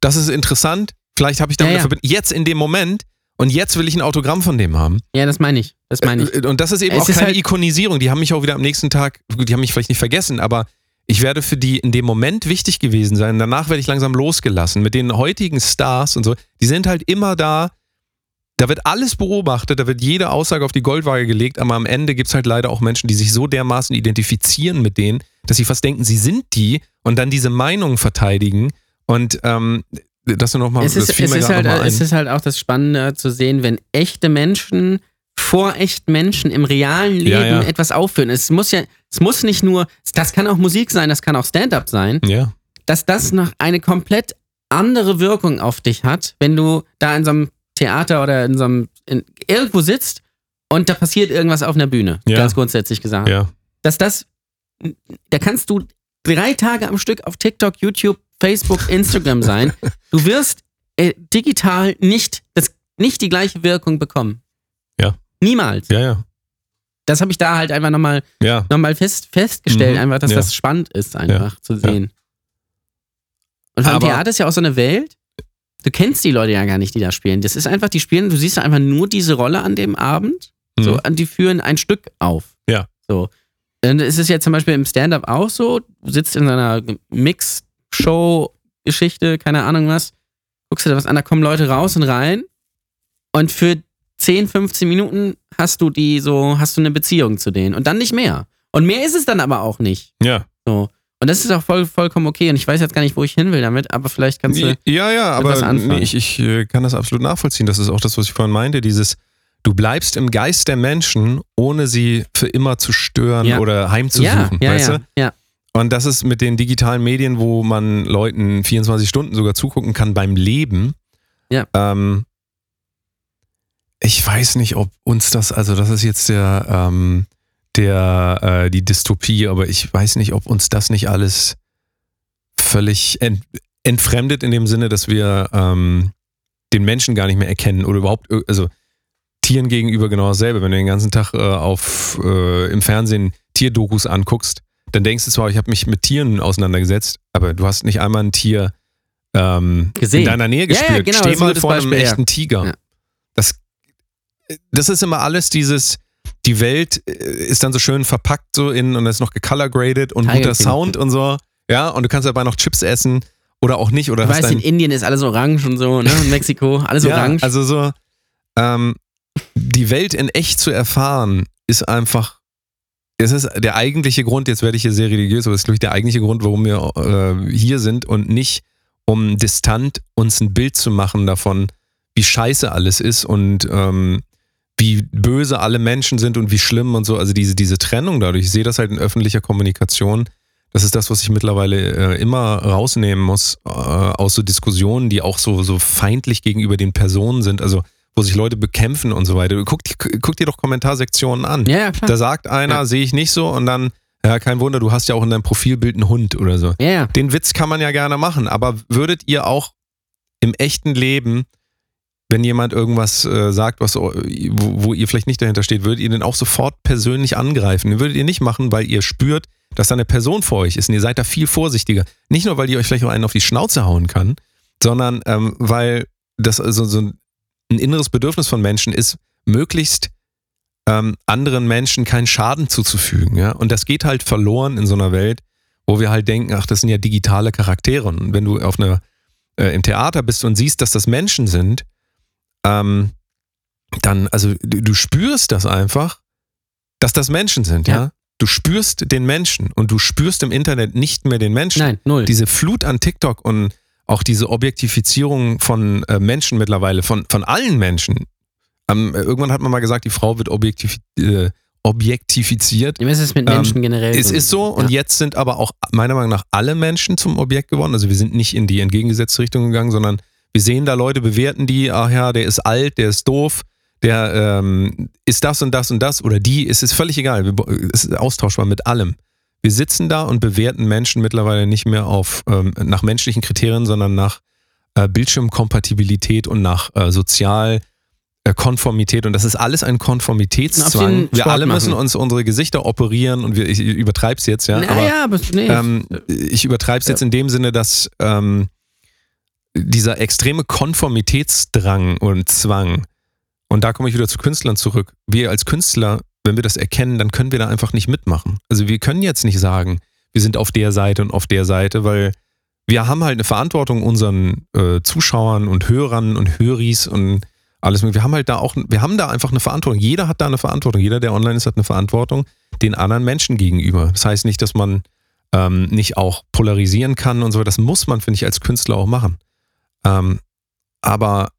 S1: das ist interessant, vielleicht habe ich damit
S2: Ja, ja.
S1: Verbindung, jetzt in dem Moment und jetzt will ich ein Autogramm von dem haben.
S2: ja, das meine ich. Das meine ich.
S1: Äh, Und das ist eben
S2: Es
S1: auch
S2: ist
S1: keine
S2: halt-
S1: Ikonisierung. Die haben mich auch wieder am nächsten Tag, gut, die haben mich vielleicht nicht vergessen, aber ich werde für die in dem Moment wichtig gewesen sein. Danach werde ich langsam losgelassen. Mit den heutigen Stars und so, die sind halt immer da. Da wird alles beobachtet, da wird jede Aussage auf die Goldwaage gelegt, aber am Ende gibt es halt leider auch Menschen, die sich so dermaßen identifizieren mit denen, dass sie fast denken, sie sind die und dann diese Meinung verteidigen. Und ähm, das nur noch mal,
S2: Es ist, es, ist halt,
S1: noch
S2: es ist halt auch das Spannende zu sehen, wenn echte Menschen vor echten Menschen im realen Leben
S1: Ja, ja.
S2: etwas aufführen. Es muss ja, es muss nicht nur, das kann auch Musik sein, das kann auch Stand-up sein,
S1: Ja.
S2: dass das noch eine komplett andere Wirkung auf dich hat, wenn du da in so einem Theater oder in so einem, in, irgendwo sitzt und da passiert irgendwas auf einer Bühne,
S1: Ja.
S2: ganz grundsätzlich gesagt.
S1: Ja.
S2: Dass das, da kannst du drei Tage am Stück auf TikTok, YouTube, Facebook, Instagram sein. Du wirst äh, digital nicht, das, nicht die gleiche Wirkung bekommen.
S1: Ja.
S2: Niemals.
S1: Ja, ja.
S2: Das habe ich da halt einfach nochmal
S1: Ja.
S2: noch mal fest, festgestellt,
S1: Mhm,
S2: einfach, dass
S1: ja.
S2: das spannend ist, einfach zu sehen. Und vom Theater ist ja auch so eine Welt, du kennst die Leute ja gar nicht, die da spielen. Das ist einfach, die spielen, du siehst einfach nur diese Rolle an dem Abend, so,
S1: Mhm.
S2: und die führen ein Stück auf.
S1: Ja.
S2: So. Und es ist ja zum Beispiel im Stand-up auch so, du sitzt in so einer Mix-Show-Geschichte, keine Ahnung was, guckst dir da was an, da kommen Leute raus und rein und für 10, 15 Minuten hast du die so, hast du eine Beziehung zu denen und dann nicht mehr. Und mehr ist es dann aber auch nicht.
S1: Ja.
S2: So. Und das ist auch voll, vollkommen okay. Und ich weiß jetzt gar nicht, wo ich hin will damit, aber vielleicht kannst du.
S1: Ja, ja, aber ich, ich äh, kann das absolut nachvollziehen. Das ist auch das, was ich vorhin meinte. Dieses, du bleibst im Geist der Menschen, ohne sie für immer zu stören
S2: Ja.
S1: oder heimzusuchen.
S2: ja, ja,
S1: weißt du?
S2: ja.
S1: Und das ist mit den digitalen Medien, wo man Leuten 24 Stunden sogar zugucken kann beim Leben.
S2: Ja.
S1: Ähm, ich weiß nicht, ob uns das, also das ist jetzt der, ähm, der, äh, die Dystopie, aber ich weiß nicht, ob uns das nicht alles völlig ent, entfremdet in dem Sinne, dass wir ähm, den Menschen gar nicht mehr erkennen oder überhaupt, ir- also Tieren gegenüber genau dasselbe. Wenn du den ganzen Tag äh, auf, äh, im Fernsehen Tierdokus anguckst, dann denkst du zwar, ich habe mich mit Tieren auseinandergesetzt, aber du hast nicht einmal ein Tier ähm, in deiner Nähe
S2: Ja, ja,
S1: gespürt.
S2: genau,
S1: Steh
S2: ein
S1: mal vor einem
S2: Beispiel, ja.
S1: echten Tiger.
S2: Ja.
S1: Das, das ist immer alles dieses, die Welt äh, ist dann so schön verpackt so in und ist noch gecolorgraded und guter. Sound und so. Ja, und du kannst dabei noch Chips essen oder auch nicht. Oder
S2: Ich
S1: hast
S2: weiß, in Indien ist alles orange und so, ne? In Mexiko, alles
S1: ja,
S2: orange.
S1: also so, ähm, die Welt in echt zu erfahren, ist einfach, es ist der eigentliche Grund, jetzt werde ich hier sehr religiös, aber es ist, glaube ich, der eigentliche Grund, warum wir äh, hier sind und nicht, um distant uns ein Bild zu machen davon, wie scheiße alles ist und ähm, wie böse alle Menschen sind und wie schlimm und so. Also diese, diese Trennung dadurch, ich sehe das halt in öffentlicher Kommunikation. Das ist das, was ich mittlerweile äh, immer rausnehmen muss äh, aus so Diskussionen, die auch so, so feindlich gegenüber den Personen sind, also wo sich Leute bekämpfen und so weiter. Guck, dir- guck dir doch Kommentarsektionen an.
S2: ja, ja, klar.
S1: Da sagt einer,
S2: Ja.
S1: sehe ich nicht so und dann, ja, kein Wunder, du hast ja auch in deinem Profilbild einen Hund oder so.
S2: ja.
S1: Den Witz kann man ja gerne machen, aber würdet ihr auch im echten Leben, wenn jemand irgendwas äh, sagt, was, wo, wo ihr vielleicht nicht dahinter steht, würdet ihr den auch sofort persönlich angreifen? Den würdet ihr nicht machen, weil ihr spürt, dass da eine Person vor euch ist und ihr seid da viel vorsichtiger. Nicht nur, weil die euch vielleicht auch einen auf die Schnauze hauen kann, sondern ähm, weil das also so ein ein inneres Bedürfnis von Menschen ist, möglichst ähm, anderen Menschen keinen Schaden zuzufügen. Ja? Und das geht halt verloren in so einer Welt, wo wir halt denken, ach, das sind ja digitale Charaktere. Und wenn du auf einer, äh, im Theater bist und siehst, dass das Menschen sind, ähm, dann, also du, du spürst das einfach, dass das Menschen sind, ja?
S2: Ja.
S1: Du spürst den Menschen und du spürst im Internet nicht mehr den Menschen
S2: Nein, null.
S1: diese Flut an TikTok und auch diese Objektifizierung von äh, Menschen mittlerweile, von, von allen Menschen. Ähm, irgendwann hat man mal gesagt, die Frau wird objektiv, äh, objektifiziert.
S2: Wie ist es mit
S1: Ähm,
S2: Menschen generell?
S1: Es ist so, und
S2: ja.
S1: jetzt sind aber auch meiner Meinung nach alle Menschen zum Objekt geworden. Also wir sind nicht in die entgegengesetzte Richtung gegangen, sondern wir sehen da Leute, bewerten die, ach ja, der ist alt, der ist doof, der ähm, ist das und das und das oder die, es ist völlig egal, wir, es ist austauschbar mit allem. Wir sitzen da und bewerten Menschen mittlerweile nicht mehr auf ähm, nach menschlichen Kriterien, sondern nach äh, Bildschirmkompatibilität und nach äh, sozial äh, Konformität und das ist alles ein Konformitätszwang. Wir
S2: Sport
S1: alle müssen
S2: machen.
S1: uns unsere Gesichter operieren und wir, ich übertreib's jetzt, ja. aber,
S2: naja, aber nee.
S1: ähm, ich übertreibe es jetzt in dem Sinne, dass ähm, dieser extreme Konformitätsdrang und Zwang, und da komme ich wieder zu Künstlern zurück, wir als Künstler, wenn wir das erkennen, dann können wir da einfach nicht mitmachen. Also wir können jetzt nicht sagen, wir sind auf der Seite und auf der Seite, weil wir haben halt eine Verantwortung unseren äh, Zuschauern und Hörern und Höris und alles. Wir haben halt da auch, wir haben da einfach eine Verantwortung. Jeder hat da eine Verantwortung. Jeder, der online ist, hat eine Verantwortung den anderen Menschen gegenüber. Das heißt nicht, dass man ähm, nicht auch polarisieren kann und so. Das muss man, finde ich, als Künstler auch machen. Ähm, aber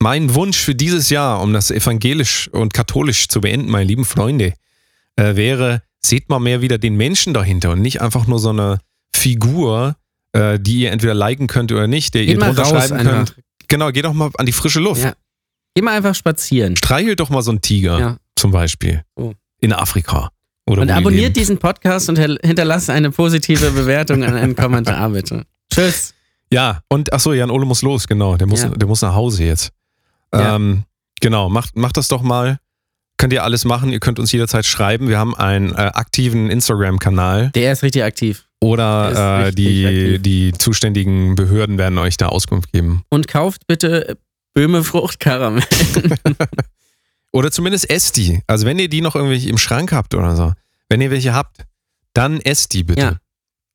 S1: mein Wunsch für dieses Jahr, um das evangelisch und katholisch zu beenden, meine lieben Freunde, äh, wäre, seht mal mehr wieder den Menschen dahinter und nicht einfach nur so eine Figur, äh, die ihr entweder liken könnt oder nicht, der
S2: Geht
S1: ihr drunter
S2: raus
S1: schreiben
S2: einfach.
S1: könnt. Genau, geht doch mal an die frische Luft.
S2: Ja. Geh mal einfach spazieren.
S1: Streichelt doch mal so einen Tiger,
S2: Ja.
S1: zum Beispiel.
S2: Oh.
S1: In Afrika. Oder
S2: Und abonniert diesen Podcast und hinterlasst eine positive Bewertung an einen Kommentar, bitte. Tschüss.
S1: Ja, und achso, Jan Ole muss los, genau. Der muss,
S2: Ja.
S1: der muss nach Hause jetzt.
S2: Ja.
S1: Ähm, genau, macht, macht das doch mal. Könnt ihr alles machen. Ihr könnt uns jederzeit schreiben. Wir haben einen äh, aktiven Instagram-Kanal
S2: Der ist richtig aktiv. Der
S1: oder äh, die,
S2: aktiv.
S1: die zuständigen Behörden werden euch da Auskunft geben.
S2: Und kauft bitte Böhme Fruchtkaramell.
S1: Oder zumindest esst die. Also wenn ihr die noch irgendwie im Schrank habt oder so, wenn ihr welche habt, dann esst die bitte.
S2: Ja.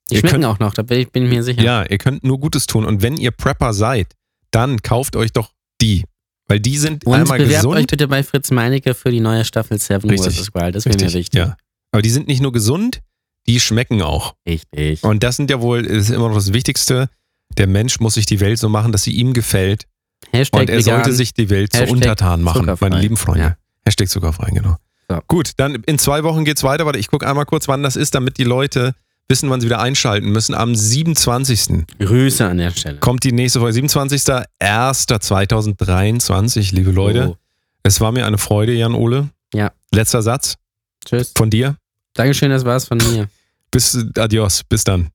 S2: Die
S1: Ihr
S2: schmecken
S1: könnt-
S2: auch noch, da bin ich, bin ich mir sicher.
S1: Ja, ihr könnt nur Gutes tun. Und wenn ihr Prepper seid, dann kauft euch doch die. Weil die sind
S2: Und
S1: einmal
S2: bewerbt
S1: gesund.
S2: euch bitte bei Fritz Meinecke für die neue Staffel Seven
S1: Richtig.
S2: vs. Wild. Das wäre mir wichtig.
S1: ja. Aber die sind nicht nur gesund, die schmecken auch.
S2: Richtig.
S1: Und das sind ja wohl, ist immer noch das Wichtigste. Der Mensch muss sich die Welt so machen, dass sie ihm gefällt.
S2: Hashtag
S1: Und er
S2: vegan.
S1: sollte sich die Welt
S2: Hashtag
S1: Untertan machen,
S2: zuckerfrei.
S1: meine lieben Freunde.
S2: Ja.
S1: Hashtag zuckerfrei, genau.
S2: So.
S1: Gut, dann in zwei Wochen geht's weiter. Warte, ich gucke einmal kurz, wann das ist, damit die Leute wissen, wann sie wieder einschalten müssen. Am 27.
S2: Grüße an der Stelle.
S1: kommt die nächste Folge. 27.01.2023, liebe Leute.
S2: Oh.
S1: Es war mir eine Freude, Jan Ole.
S2: Ja.
S1: Letzter Satz
S2: Tschüss.
S1: von dir.
S2: Dankeschön, das war's von mir.
S1: Bis, adios, bis dann.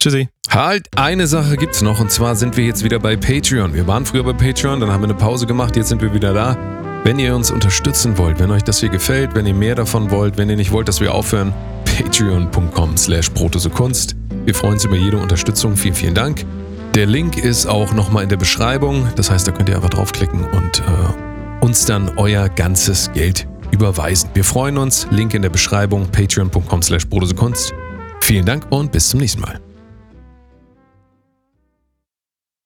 S1: Tschüssi. Halt, eine Sache gibt's noch und zwar sind wir jetzt wieder bei Patreon. Wir waren früher bei Patreon, dann haben wir eine Pause gemacht, jetzt sind wir wieder da. Wenn ihr uns unterstützen wollt, wenn euch das hier gefällt, wenn ihr mehr davon wollt, wenn ihr nicht wollt, dass wir aufhören, patreon.com slash Kunst. Wir freuen uns über jede Unterstützung. Vielen, vielen Dank. Der Link ist auch nochmal in der Beschreibung. Das heißt, da könnt ihr einfach draufklicken und äh, uns dann euer ganzes Geld überweisen. Wir freuen uns. Link in der Beschreibung, patreon.com slash Kunst. Vielen Dank und bis zum nächsten Mal.